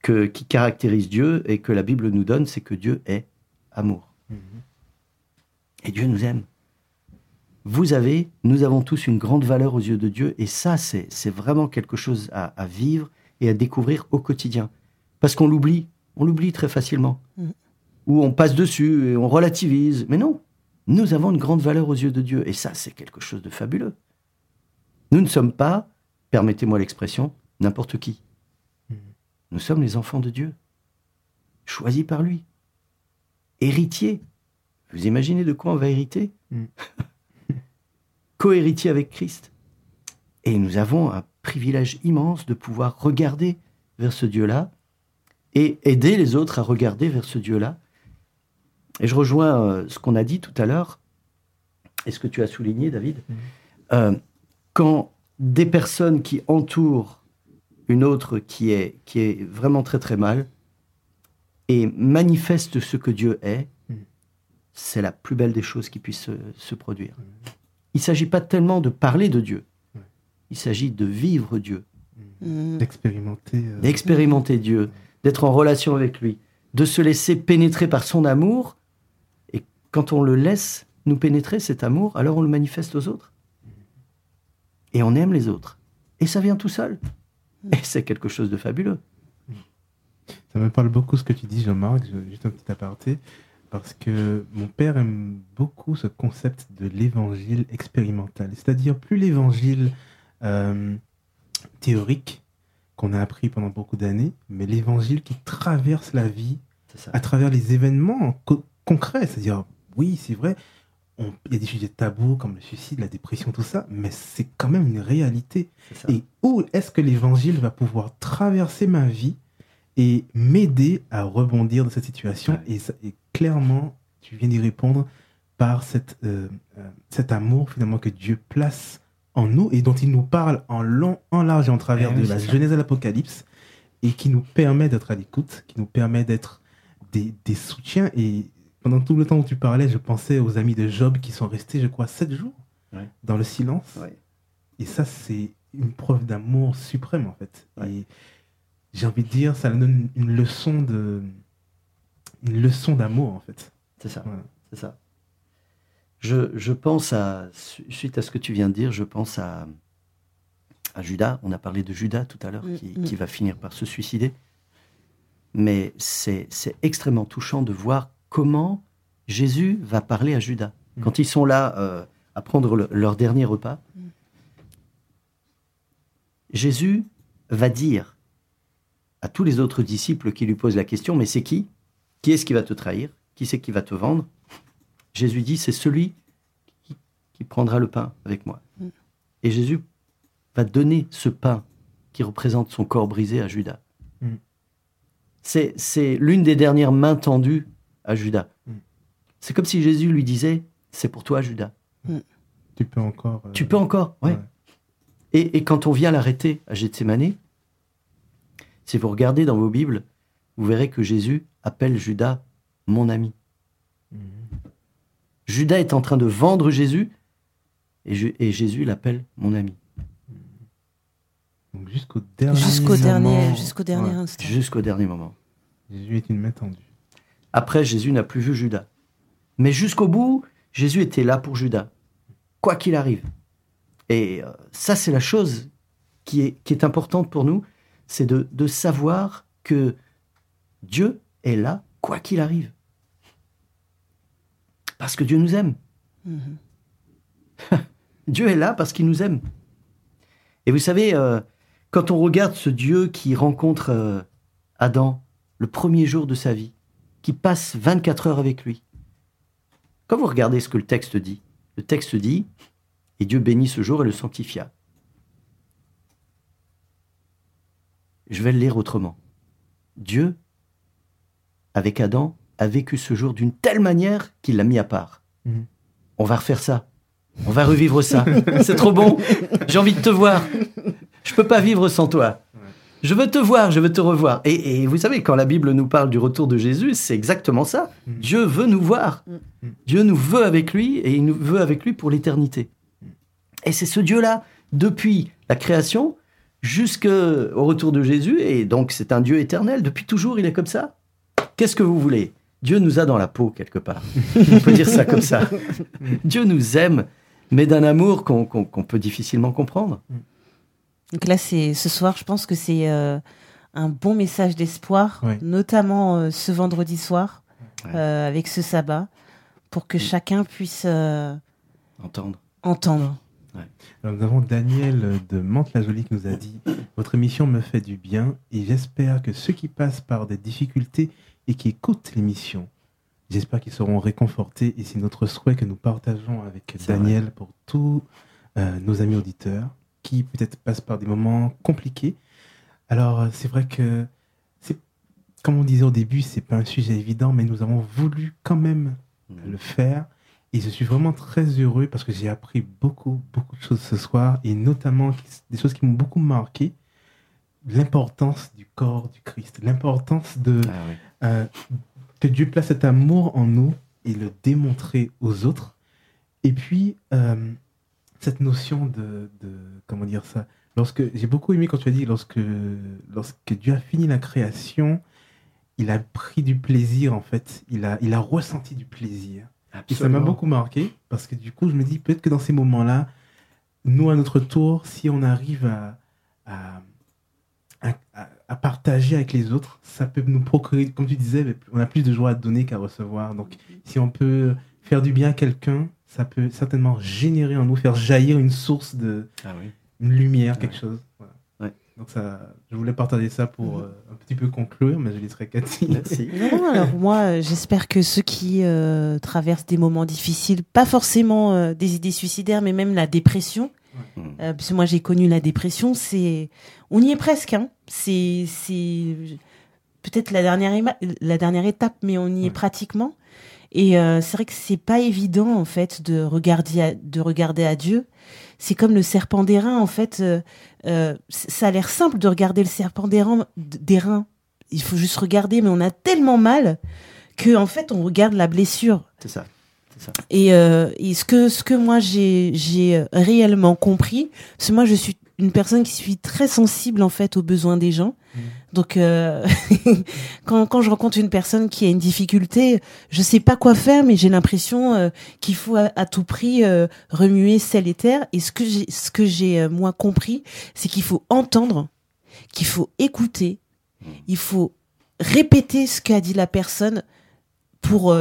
Speaker 3: que, qui caractérise Dieu et que la Bible nous donne, c'est que Dieu est amour. Mhm. Et Dieu nous aime. Vous avez, nous avons tous une grande valeur aux yeux de Dieu, et ça, c'est vraiment quelque chose à, vivre et à découvrir au quotidien. Parce qu'on l'oublie, on l'oublie très facilement.
Speaker 1: Mm.
Speaker 3: Ou on passe dessus et on relativise. Mais non, nous avons une grande valeur aux yeux de Dieu. Et ça, c'est quelque chose de fabuleux. Nous ne sommes pas, permettez-moi l'expression, n'importe qui.
Speaker 2: Mm.
Speaker 3: Nous sommes les enfants de Dieu, choisis par lui, héritiers. Vous imaginez de quoi on va hériter
Speaker 2: Mm.
Speaker 3: Co-héritier avec Christ. Et nous avons un privilège immense de pouvoir regarder vers ce Dieu-là et aider les autres à regarder vers ce Dieu-là. Et je rejoins euh, ce qu'on a dit tout à l'heure, et ce que tu as souligné, David.
Speaker 2: Mhm.
Speaker 3: Euh, quand des personnes qui entourent une autre qui est, qui est vraiment très très mal et manifestent ce que Dieu est. c'est la plus belle des choses qui puissent se, se produire. Il ne s'agit pas tellement de parler de Dieu, il s'agit de vivre Dieu
Speaker 1: Mm.
Speaker 2: D'expérimenter. euh,
Speaker 3: d'expérimenter Dieu, d'être en relation avec lui, de se laisser pénétrer par son amour. Et quand on le laisse nous pénétrer, cet amour, alors on le manifeste aux autres. Et on aime les autres. Et ça vient tout seul. Et c'est quelque chose de fabuleux.
Speaker 2: Ça me parle beaucoup ce que tu dis, Jean-Marc. Je- Juste un petit aparté. Parce que mon père aime beaucoup ce concept de l'évangile expérimental. C'est-à-dire, plus l'évangile euh, théorique qu'on a appris pendant beaucoup d'années, mais l'évangile qui traverse la vie à travers les événements co- concrets. C'est-à-dire, oui, c'est vrai, il y a des sujets tabous comme le suicide, la dépression, tout ça, mais c'est quand même une réalité. Et où est-ce que l'évangile va pouvoir traverser ma vie et m'aider à rebondir de cette situation et, ça- et clairement, tu viens d'y répondre par cette, euh, euh, cet amour finalement que Dieu place en nous et dont il nous parle en long, en large et en travers
Speaker 3: Eh
Speaker 2: de la
Speaker 3: ça.
Speaker 2: Genèse à l'Apocalypse et qui nous permet d'être à l'écoute, qui nous permet d'être des, des soutiens. Et pendant tout le temps où tu parlais, je pensais aux amis de Job qui sont restés, je crois, sept jours
Speaker 3: Ouais.
Speaker 2: dans le silence.
Speaker 3: Ouais.
Speaker 2: Et ça, c'est une preuve d'amour suprême, en fait.
Speaker 3: Ouais.
Speaker 2: Et j'ai envie de dire, ça donne une leçon de, une leçon d'amour, en fait.
Speaker 3: C'est ça.
Speaker 2: Voilà.
Speaker 3: C'est ça. Je, je pense à, su- suite à ce que tu viens de dire, je pense à, à Judas. On a parlé de Judas tout à l'heure,
Speaker 1: Mm,
Speaker 3: qui,
Speaker 1: mm.
Speaker 3: qui va finir par se suicider. Mais c'est c'est extrêmement touchant de voir comment Jésus va parler à Judas.
Speaker 2: Mm.
Speaker 3: Quand ils sont là euh, à prendre le- leur dernier repas. Jésus va dire à tous les autres disciples qui lui posent la question, mais c'est qui? Qui est-ce qui va te trahir? Qui c'est qui va te vendre? Jésus dit, c'est celui qui, qui prendra le pain avec moi.
Speaker 1: Mm.
Speaker 3: Et Jésus va donner ce pain qui représente son corps brisé à Judas.
Speaker 2: Mm.
Speaker 3: C'est, c'est l'une des dernières mains tendues à Judas.
Speaker 2: Mm.
Speaker 3: C'est comme si Jésus lui disait, c'est pour toi Judas.
Speaker 2: Tu peux encore. euh,
Speaker 3: Tu peux encore, ouais.
Speaker 2: ouais.
Speaker 3: Et, et quand on vient l'arrêter à Gethsemane, si vous regardez dans vos Bibles, vous verrez que Jésus appelle Judas mon ami.
Speaker 2: Mhm.
Speaker 3: Judas est en train de vendre Jésus et, Jésus l'appelle mon ami.
Speaker 2: Donc jusqu'au dernier
Speaker 1: Jusqu'au dernier, jusqu'au dernier
Speaker 2: ouais,
Speaker 1: instant.
Speaker 3: Jusqu'au dernier moment.
Speaker 2: Jésus est une main tendue.
Speaker 3: Après, Jésus n'a plus vu Judas. Mais jusqu'au bout, Jésus était là pour Judas, quoi qu'il arrive. Et euh, ça, c'est la chose qui est, qui est importante pour nous, c'est de, de savoir que Dieu est là, quoi qu'il arrive. Parce que Dieu nous aime.
Speaker 1: Mhm.
Speaker 3: Dieu est là parce qu'il nous aime. Et vous savez, euh, quand on regarde ce Dieu qui rencontre euh, Adam le premier jour de sa vie, qui passe 24 heures avec lui, quand vous regardez ce que le texte dit, le texte dit, et Dieu bénit ce jour et le sanctifia. Je vais le lire autrement. Dieu, avec Adam, a vécu ce jour d'une telle manière qu'il l'a mis à part.
Speaker 2: Mhm.
Speaker 3: On va refaire ça. On va revivre ça. C'est trop bon. J'ai envie de te voir. Je peux pas vivre sans toi. Je veux te voir, je veux te revoir. Et, et vous savez, quand la Bible nous parle du retour de Jésus, c'est exactement ça.
Speaker 2: Mhm.
Speaker 3: Dieu veut nous voir.
Speaker 2: Mhm.
Speaker 3: Dieu nous veut avec lui et il nous veut avec lui pour l'éternité. Et c'est ce Dieu-là, depuis la création jusqu'au retour de Jésus, et donc c'est un Dieu éternel. Depuis toujours, il est comme ça. Qu'est-ce que vous voulez? Dieu nous a dans la peau, quelque part. On peut dire ça comme ça. Dieu nous aime, mais d'un amour qu'on peut difficilement comprendre.
Speaker 1: Donc là, c'est ce soir, je pense que c'est euh, un bon message d'espoir, notamment euh, ce vendredi soir,
Speaker 3: Ouais.
Speaker 1: euh, avec ce sabbat, pour que chacun puisse euh,
Speaker 3: Entendre.
Speaker 2: Alors, nous avons Daniel de Mantes-la-Jolie qui nous a dit Votre émission me fait du bien et j'espère que ceux qui passent par des difficultés et qui écoutent l'émission, j'espère qu'ils seront réconfortés et c'est notre souhait que nous partageons avec Daniel pour tous euh, nos amis auditeurs qui peut-être passent par des moments compliqués. Alors, euh, c'est vrai que, c'est, comme on disait au début, c'est pas un sujet évident, mais nous avons voulu quand même
Speaker 3: Mm.
Speaker 2: le faire. Et je suis vraiment très heureux parce que j'ai appris beaucoup, beaucoup de choses ce soir et notamment des choses qui m'ont beaucoup marqué. L'importance du corps du Christ, l'importance de
Speaker 3: Ah oui.
Speaker 2: euh, que Dieu place cet amour en nous et le démontrer aux autres. Et puis, euh, cette notion de, de- comment dire ça, lorsque j'ai beaucoup aimé quand tu as dit lorsque, lorsque Dieu a fini la création, il a pris du plaisir en fait, il a, il a ressenti du plaisir. Et ça m'a beaucoup marqué parce que du coup, je me dis peut-être que dans ces moments-là, nous, à notre tour, si on arrive à, à, à- à- à partager avec les autres, ça peut nous procurer, comme tu disais, on a plus de joie à donner qu'à recevoir. Donc, si on peut faire du bien à quelqu'un, ça peut certainement générer en nous, faire jaillir une source de
Speaker 3: Ah oui.
Speaker 2: une lumière, quelque chose. Donc, ça, je voulais partager ça pour
Speaker 1: Mhm.
Speaker 2: euh, un petit peu conclure, mais je laisserai Cathy.
Speaker 3: Merci.
Speaker 1: Non, alors moi, euh, j'espère que ceux qui euh, traversent des moments difficiles, pas forcément euh, des idées suicidaires, mais même la dépression, euh, parce que moi j'ai connu la dépression, c'est, on y est presque, hein. C'est, c'est peut-être la dernière, la dernière étape, mais on y est pratiquement. Et euh, c'est vrai que c'est pas évident en fait de regarder, à, de regarder à Dieu. C'est comme le serpent d'airain en fait. euh, euh, ça a l'air simple de regarder le serpent d'airain. Il faut juste regarder, mais on a tellement mal que en fait on regarde la blessure.
Speaker 3: C'est ça. C'est ça.
Speaker 1: Et, euh, et ce que ce que moi j'ai j'ai réellement compris, parce que moi je suis une personne qui suis très sensible en fait aux besoins des gens.
Speaker 2: Mhm.
Speaker 1: Donc euh, quand quand je rencontre une personne qui a une difficulté, je sais pas quoi faire, mais j'ai l'impression euh, qu'il faut à, à tout prix euh, remuer ciel et terre. Et ce que j'ai ce que j'ai moi compris, c'est qu'il faut entendre, qu'il faut écouter, il faut répéter ce qu'a dit la personne pour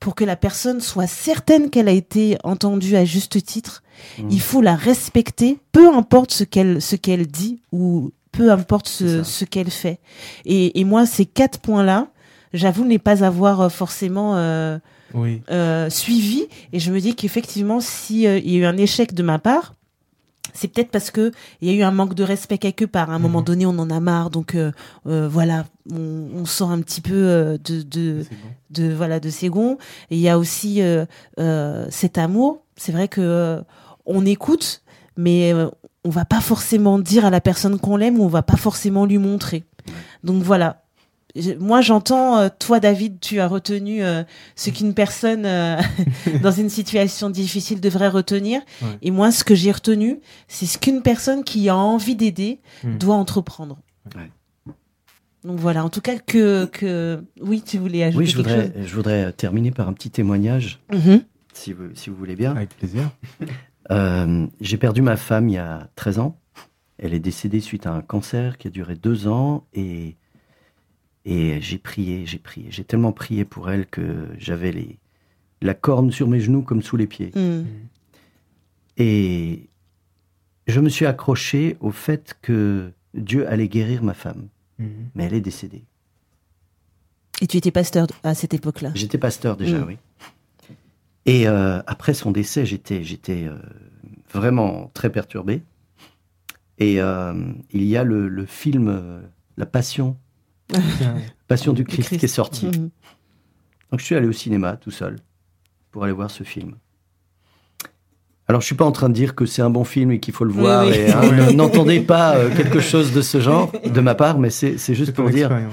Speaker 1: pour que la personne soit certaine qu'elle a été entendue à juste titre.
Speaker 3: Mhm.
Speaker 1: Il faut la respecter, peu importe ce qu'elle ce qu'elle dit ou peu importe ce, qu'elle fait. Et, et moi, ces quatre points-là, j'avoue ne pas avoir euh, forcément euh,
Speaker 2: Oui.
Speaker 1: euh, suivi. Et je me dis qu'effectivement, si euh, il y a eu un échec de ma part, c'est peut-être parce que il y a eu un manque de respect quelque part. À un moment
Speaker 2: Mhm.
Speaker 1: donné, on en a marre, donc euh, euh, voilà, on, on sort un petit peu euh, de, de,
Speaker 2: bon.
Speaker 1: de voilà de ses gonds. Il y a aussi cet amour. C'est vrai que on écoute, mais euh, on va pas forcément dire à la personne qu'on l'aime ou on va pas forcément lui montrer. Donc voilà. Moi, j'entends, euh, toi, David, tu as retenu euh, ce qu'une personne euh, dans une situation difficile devrait retenir.
Speaker 2: Ouais.
Speaker 1: Et moi, ce que j'ai retenu, c'est ce qu'une personne qui a envie d'aider
Speaker 2: Mm.
Speaker 1: doit entreprendre.
Speaker 3: Ouais.
Speaker 1: Donc voilà, en tout cas, que, que... oui, tu voulais ajouter
Speaker 3: Oui, je
Speaker 1: quelque
Speaker 3: voudrais, je voudrais terminer par un petit témoignage,
Speaker 1: chose Mhm.
Speaker 3: si vous, si vous voulez bien.
Speaker 2: Avec plaisir.
Speaker 3: Euh, j'ai perdu ma femme il y a 13 ans. Elle est décédée suite à un cancer qui a duré deux ans et, et j'ai prié, j'ai prié. J'ai tellement prié pour elle que j'avais les, la corne sur mes genoux comme sous les pieds.
Speaker 1: Mm.
Speaker 3: Et je me suis accroché au fait que Dieu allait guérir ma femme,
Speaker 2: Mhm.
Speaker 3: mais elle est décédée.
Speaker 1: Et tu étais pasteur à cette époque-là?
Speaker 3: J'étais pasteur déjà,
Speaker 1: Mm.
Speaker 3: oui. Et euh, après son décès, j'étais, j'étais euh, vraiment très perturbé. Et euh, il y a le, le film La Passion, Passion du Christ,
Speaker 1: Christ.
Speaker 3: qui est sorti.
Speaker 1: Mhm.
Speaker 3: Donc je suis allé au cinéma tout seul pour aller voir ce film. Alors je suis pas en train de dire que c'est un bon film et qu'il faut le voir.
Speaker 1: oui.
Speaker 3: Hein, ne- n'entendez pas quelque chose de ce genre de ma part, mais c'est, juste pour dire
Speaker 2: ouais.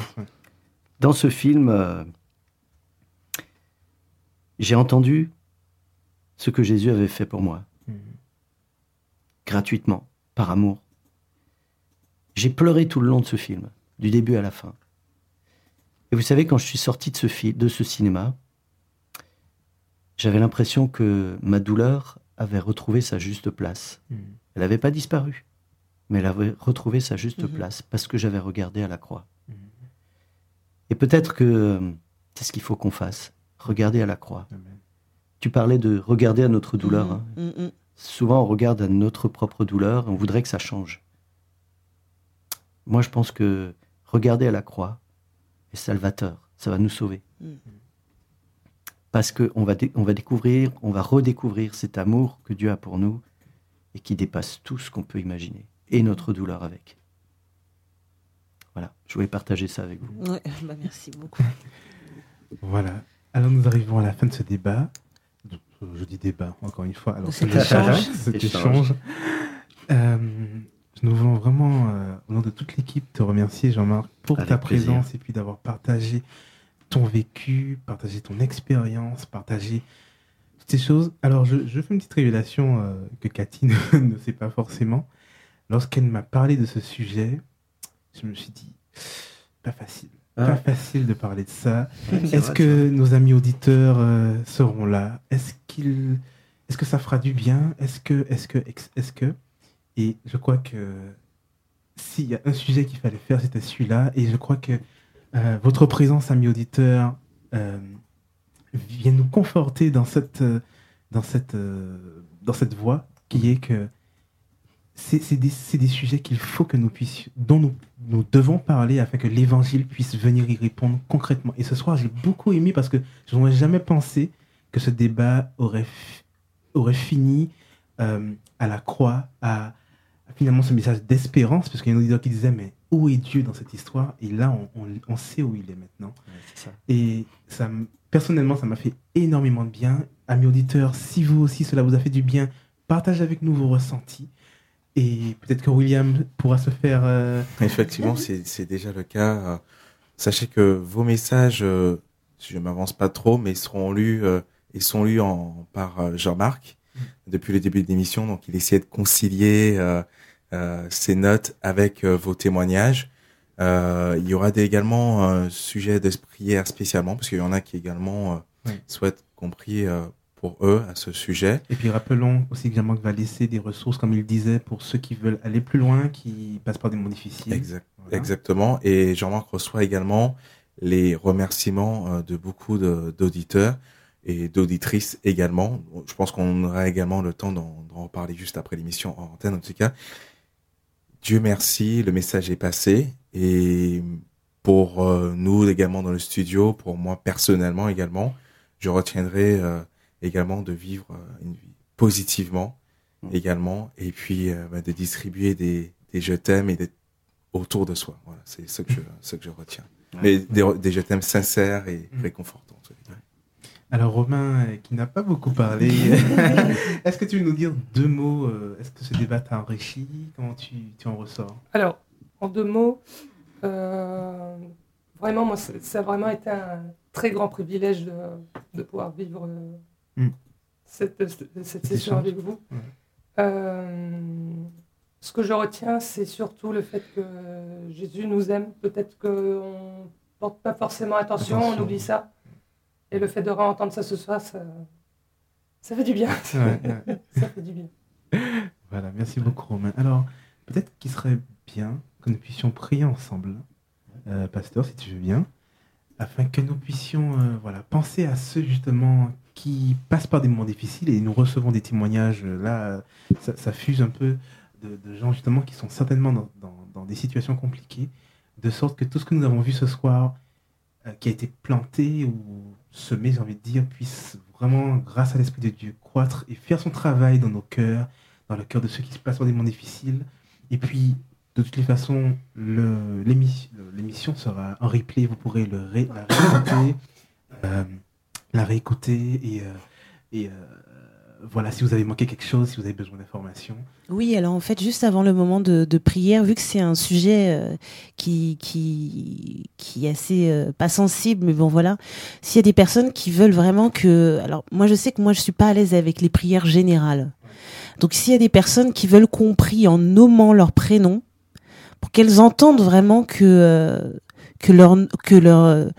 Speaker 3: dans ce film, j'ai entendu ce que Jésus avait fait pour moi,
Speaker 2: Mhm.
Speaker 3: gratuitement, par amour. J'ai pleuré tout le long de ce film, du début à la fin. Et vous savez, quand je suis sorti de ce, fi- de ce cinéma, j'avais l'impression que ma douleur avait retrouvé sa juste place.
Speaker 2: Mhm.
Speaker 3: Elle n'avait pas disparu. mais elle avait retrouvé sa juste
Speaker 1: Mhm.
Speaker 3: place parce que j'avais regardé à la croix.
Speaker 2: Mhm.
Speaker 3: Et peut-être que euh, c'est ce qu'il faut qu'on fasse, regarder à la croix.
Speaker 2: Amen.
Speaker 3: Tu parlais de regarder à notre douleur. hein.
Speaker 1: Mm, mm, mm.
Speaker 3: Souvent, on regarde à notre propre douleur, on voudrait que ça change. Moi, je pense que regarder à la croix est salvateur, ça va nous sauver.
Speaker 1: Mm.
Speaker 3: Parce qu'on va, on va découvrir, on va redécouvrir cet amour que Dieu a pour nous et qui dépasse tout ce qu'on peut imaginer, et notre douleur avec. Voilà, je voulais partager ça avec vous.
Speaker 1: Ouais, bah, merci beaucoup.
Speaker 2: Voilà. Alors nous arrivons à la fin de ce débat. Je dis débat, encore une fois. Alors,
Speaker 1: Cet
Speaker 2: ce
Speaker 1: échange.
Speaker 2: Cet
Speaker 3: Échange.
Speaker 2: échange. Euh, nous voulons vraiment, euh, au nom de toute l'équipe, te remercier, Jean-Marc, pour
Speaker 3: Avec
Speaker 2: ta
Speaker 3: plaisir.
Speaker 2: présence et puis d'avoir partagé ton vécu, partagé ton expérience, partagé toutes ces choses. Alors, je, je fais une petite révélation euh, que Cathy ne, ne sait pas forcément. Lorsqu'elle m'a parlé de ce sujet, je me suis dit, pas facile. Pas
Speaker 3: Ah.
Speaker 2: facile de parler de ça. Est-ce que nos amis auditeurs euh, seront là? Est-ce qu'ils, est-ce que ça fera du bien? Est-ce que, est-ce que, ex- est-ce que? Et je crois que s'il y a un sujet qu'il fallait faire, c'était celui-là. Et je crois que euh, votre présence, amis auditeurs, euh, vient nous conforter dans cette, dans cette, euh, dans cette voie qui est que c'est, des, des sujets qu'il faut que nous puissions, dont nous, nous devons parler afin que l'évangile puisse venir y répondre concrètement. Et ce soir, j'ai beaucoup aimé parce que je n'aurais jamais pensé que ce débat aurait, aurait fini euh, à la croix, à, à finalement ce message d'espérance, parce qu'il y a un auditeur qui disait, mais où est Dieu dans cette histoire? Et là, on, on- on sait où il est maintenant.
Speaker 3: Ouais, ça.
Speaker 2: Et ça, me- personnellement, ça m'a fait énormément de bien. Amis auditeurs, si vous aussi cela vous a fait du bien, partagez avec nous vos ressentis. Et peut-être que William pourra se faire. euh,
Speaker 4: Effectivement, c'est c'est déjà le cas. Sachez que vos messages, euh, je m'avance pas trop, mais ils seront lus, euh, ils sont lus en, par euh, Jean-Marc depuis le début de l'émission. Donc, il essaie de concilier euh, euh, ses notes avec vos témoignages. Euh, il y aura des- également un sujet de prière spécialement, parce qu'il y en a qui également euh,
Speaker 2: Oui.
Speaker 4: souhaitent euh, pour eux à ce sujet.
Speaker 2: Et puis rappelons aussi que Jean-Marc va laisser des ressources, comme il disait, pour ceux qui veulent aller plus loin, qui passent par des moments difficiles.
Speaker 4: Exact.
Speaker 2: Voilà.
Speaker 4: Exactement. Et Jean-Marc reçoit également les remerciements euh, de beaucoup d'auditeurs et d'auditrices également. Je pense qu'on aura également le temps d'en d'en reparler juste après l'émission en antenne. En tout cas, Dieu merci, le message est passé. Et pour euh, nous également dans le studio, pour moi personnellement également, je retiendrai euh, également de vivre euh, une vie positivement
Speaker 3: Mm.
Speaker 4: également et puis euh, bah, de distribuer des, des je t'aime et d'être autour de soi. Voilà, c'est ce que je, ce que je retiens. Mais des, des je t'aime sincères et
Speaker 2: Mm.
Speaker 4: réconfortants.
Speaker 2: Alors Romain, euh, qui n'a pas beaucoup parlé, est-ce que tu veux nous dire deux mots euh, Est-ce que ce débat t'a enrichi Comment tu, tu en ressors?
Speaker 5: Alors, en deux mots, euh, vraiment, moi, ça, ça a vraiment été un très grand privilège de, de pouvoir vivre euh,
Speaker 2: Mm.
Speaker 5: cette, cette, cette
Speaker 2: Cet
Speaker 5: session avec vous. Euh, ce que je retiens, c'est surtout le fait que Jésus nous aime. Peut-être qu'on ne porte pas forcément attention,
Speaker 2: Attention.
Speaker 5: on oublie ça. Et le fait de réentendre ça ce soir, ça, ça fait du bien.
Speaker 2: Ouais.
Speaker 5: ça fait du bien.
Speaker 2: Voilà, merci beaucoup Romain. Alors, peut-être qu'il serait bien que nous puissions prier ensemble, euh, pasteur, si tu veux bien, afin que nous puissions euh, voilà, penser à ceux justement qui passent par des moments difficiles et nous recevons des témoignages, euh, là, euh, ça, fuse un peu de, gens justement qui sont certainement dans, dans- des situations compliquées, de sorte que tout ce que nous avons vu ce soir, euh, qui a été planté ou semé, j'ai envie de dire, puisse vraiment, grâce à l'Esprit de Dieu, croître et faire son travail dans nos cœurs, dans le cœur de ceux qui se passent par des moments difficiles. Et puis, de toutes les façons, l'émission sera en replay. Vous pourrez le ré- la réécouter, la réécouter et, euh, et, euh, voilà, si vous avez manqué quelque chose, si vous avez besoin d'informations.
Speaker 1: Oui, alors en fait, juste avant le moment de, prière, vu que c'est un sujet euh, qui, qui, qui est assez pas sensible, mais bon voilà, s'il y a des personnes qui veulent vraiment que... Alors moi je sais que moi je suis pas à l'aise avec les prières générales. Donc s'il y a des personnes qui veulent qu'on prie en nommant leur prénom, pour qu'elles entendent vraiment que, que leur... Que leur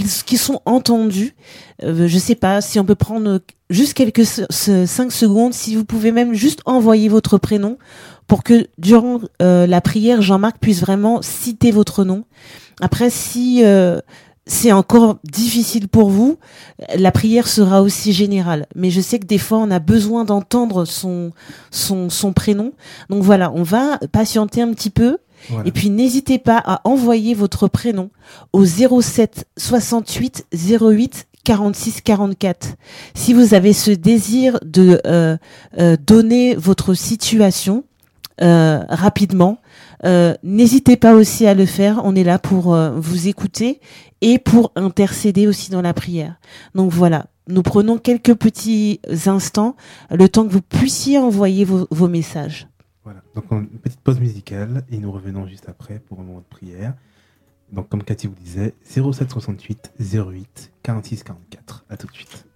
Speaker 1: euh, qu'ils sont entendus. Euh, je sais pas si on peut prendre juste quelques cinq secondes, si vous pouvez même juste envoyer votre prénom pour que durant euh, la prière, Jean-Marc puisse vraiment citer votre nom. Après, si euh, c'est encore difficile pour vous, la prière sera aussi générale. Mais je sais que des fois, on a besoin d'entendre son, son, son prénom. Donc voilà, on va patienter un petit peu. Et puis n'hésitez pas à envoyer votre prénom au 07 68 08 46 44. Si vous avez ce désir de euh, euh, donner votre situation euh, rapidement, n'hésitez pas aussi à le faire. On est là pour vous écouter et pour intercéder aussi dans la prière. Donc voilà, nous prenons quelques petits instants, le temps que vous puissiez envoyer vos, vos messages.
Speaker 2: Voilà, donc une petite pause musicale et nous revenons juste après pour un moment de prière. Donc comme Cathy vous disait, 0768 08 46 44. À tout de suite.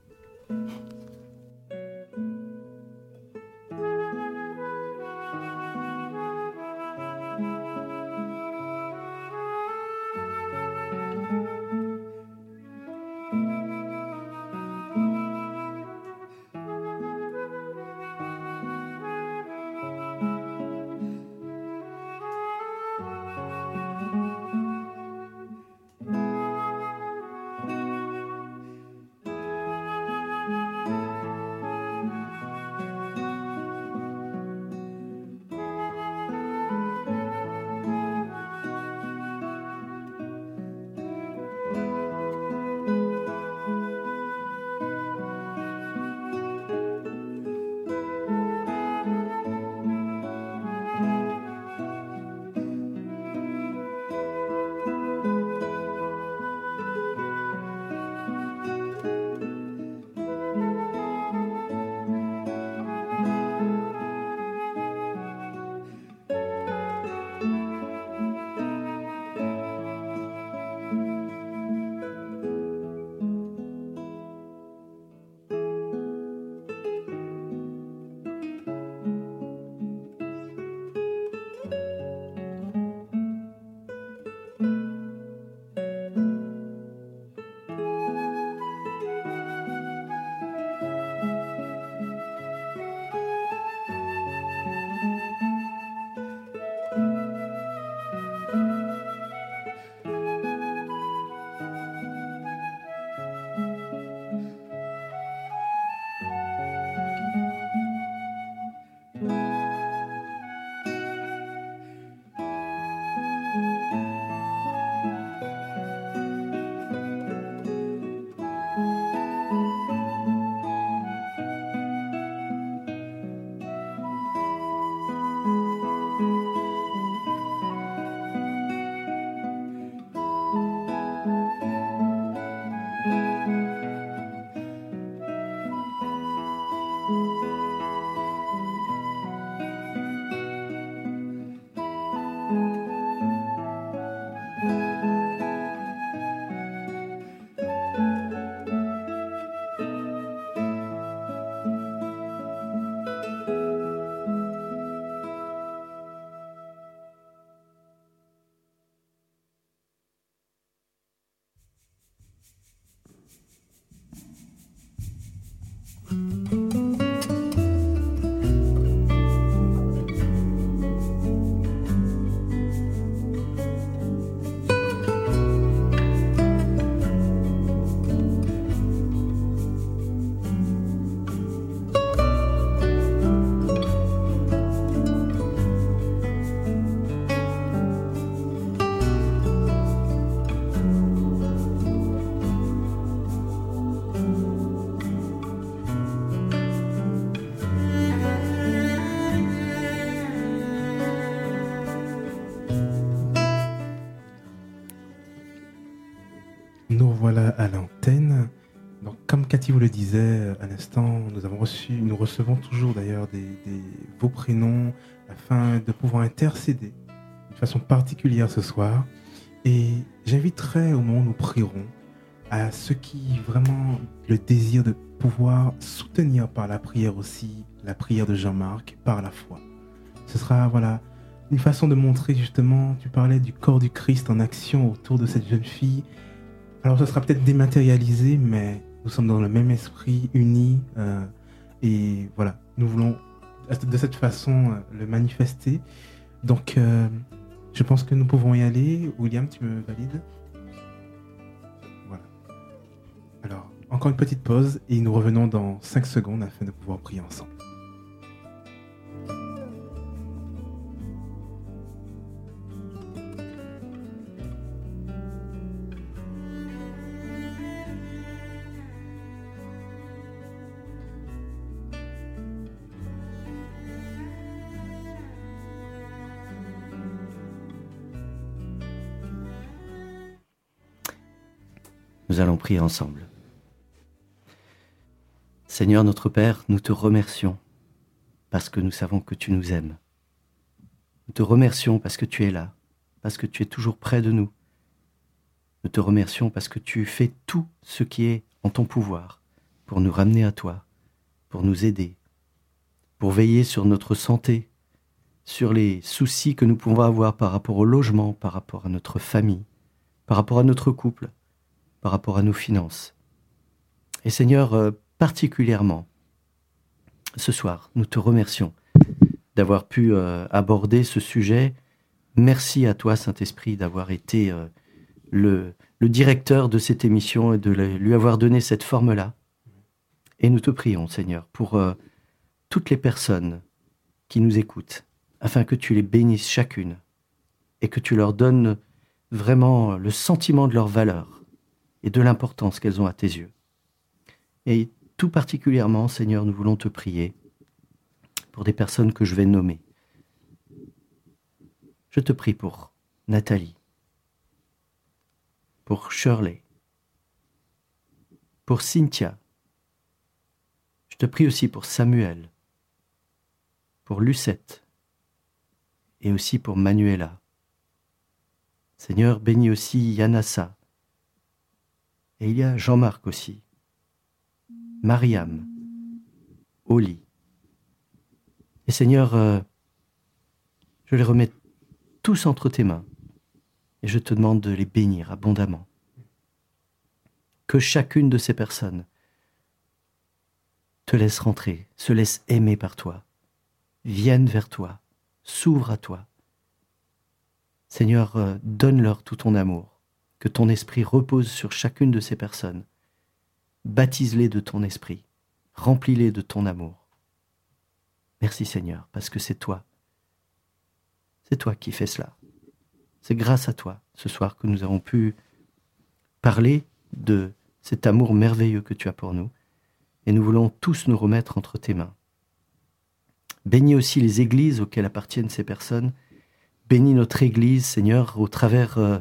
Speaker 2: Vous le disait euh, à l'instant, nous avons reçu, nous recevons toujours d'ailleurs des, vos prénoms afin de pouvoir intercéder de façon particulière ce soir. Et j'inviterai au moment où nous prierons à ceux qui vraiment le désir de pouvoir soutenir par la prière aussi la prière de Jean-Marc par la foi. Ce sera voilà une façon de montrer justement, tu parlais du corps du Christ en action autour de cette jeune fille Alors, ce sera peut-être dématérialisé, mais nous sommes dans le même esprit, unis. euh, et voilà, nous voulons de cette façon euh, le manifester. Donc, euh, je pense que nous pouvons y aller. William, tu me valides? Voilà. Alors, encore une petite pause et nous revenons dans 5 secondes afin de pouvoir prier ensemble.
Speaker 3: Ensemble. Seigneur notre Père, nous te remercions parce que nous savons que tu nous aimes. Nous te remercions parce que tu es là, parce que tu es toujours près de nous. Nous te remercions parce que tu fais tout ce qui est en ton pouvoir pour nous ramener à toi, pour nous aider, pour veiller sur notre santé, sur les soucis que nous pouvons avoir par rapport au logement, par rapport à notre famille, par rapport à notre couple, par rapport à nos finances. Et Seigneur, euh, particulièrement, ce soir, nous te remercions d'avoir pu euh, aborder ce sujet. Merci à toi, Saint-Esprit, d'avoir été euh, le, le directeur de cette émission et de lui avoir donné cette forme-là. Et nous te prions, Seigneur, pour toutes les personnes qui nous écoutent, afin que tu les bénisses chacune et que tu leur donnes vraiment le sentiment de leur valeur et de l'importance qu'elles ont à tes yeux. Et tout particulièrement, Seigneur, nous voulons te prier pour des personnes que je vais nommer. Je te prie pour Nathalie, pour Shirley, pour Cynthia. Je te prie aussi pour Samuel, pour Lucette et aussi pour Manuela. Seigneur, bénis aussi Yanassa. Et il y a Jean-Marc aussi, Mariam, Oli. Et Seigneur, euh, je les remets tous entre tes mains et je te demande de les bénir abondamment. Que chacune de ces personnes te laisse rentrer, se laisse aimer par toi, vienne vers toi, s'ouvre à toi. Seigneur, euh, donne-leur tout ton amour, que ton esprit repose sur chacune de ces personnes. Baptise-les de ton esprit, remplis-les de ton amour. Merci Seigneur, parce que c'est toi. C'est toi qui fais cela. C'est grâce à toi, ce soir, que nous avons pu parler de cet amour merveilleux que tu as pour nous, et nous voulons tous nous remettre entre tes mains. Bénis aussi les églises auxquelles appartiennent ces personnes. Bénis notre Église, Seigneur, au travers euh,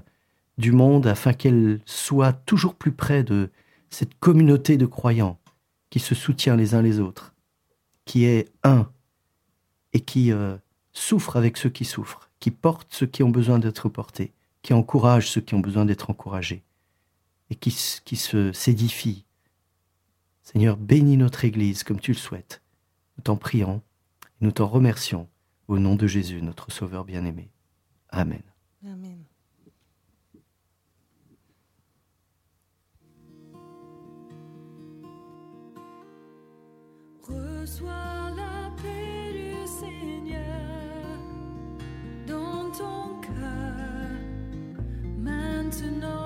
Speaker 3: du monde, afin qu'elle soit toujours plus près de cette communauté de croyants qui se soutient les uns les autres, qui est un et qui euh, souffre avec ceux qui souffrent, qui porte ceux qui ont besoin d'être portés, qui encourage ceux qui ont besoin d'être encouragés, et qui, qui se s'édifie. Seigneur, bénis notre Église comme tu le souhaites. Nous t'en prions et nous t'en remercions au nom de Jésus, notre Sauveur bien-aimé. Amen.
Speaker 6: Reçois la paix du Seigneur dans ton cœur maintenant.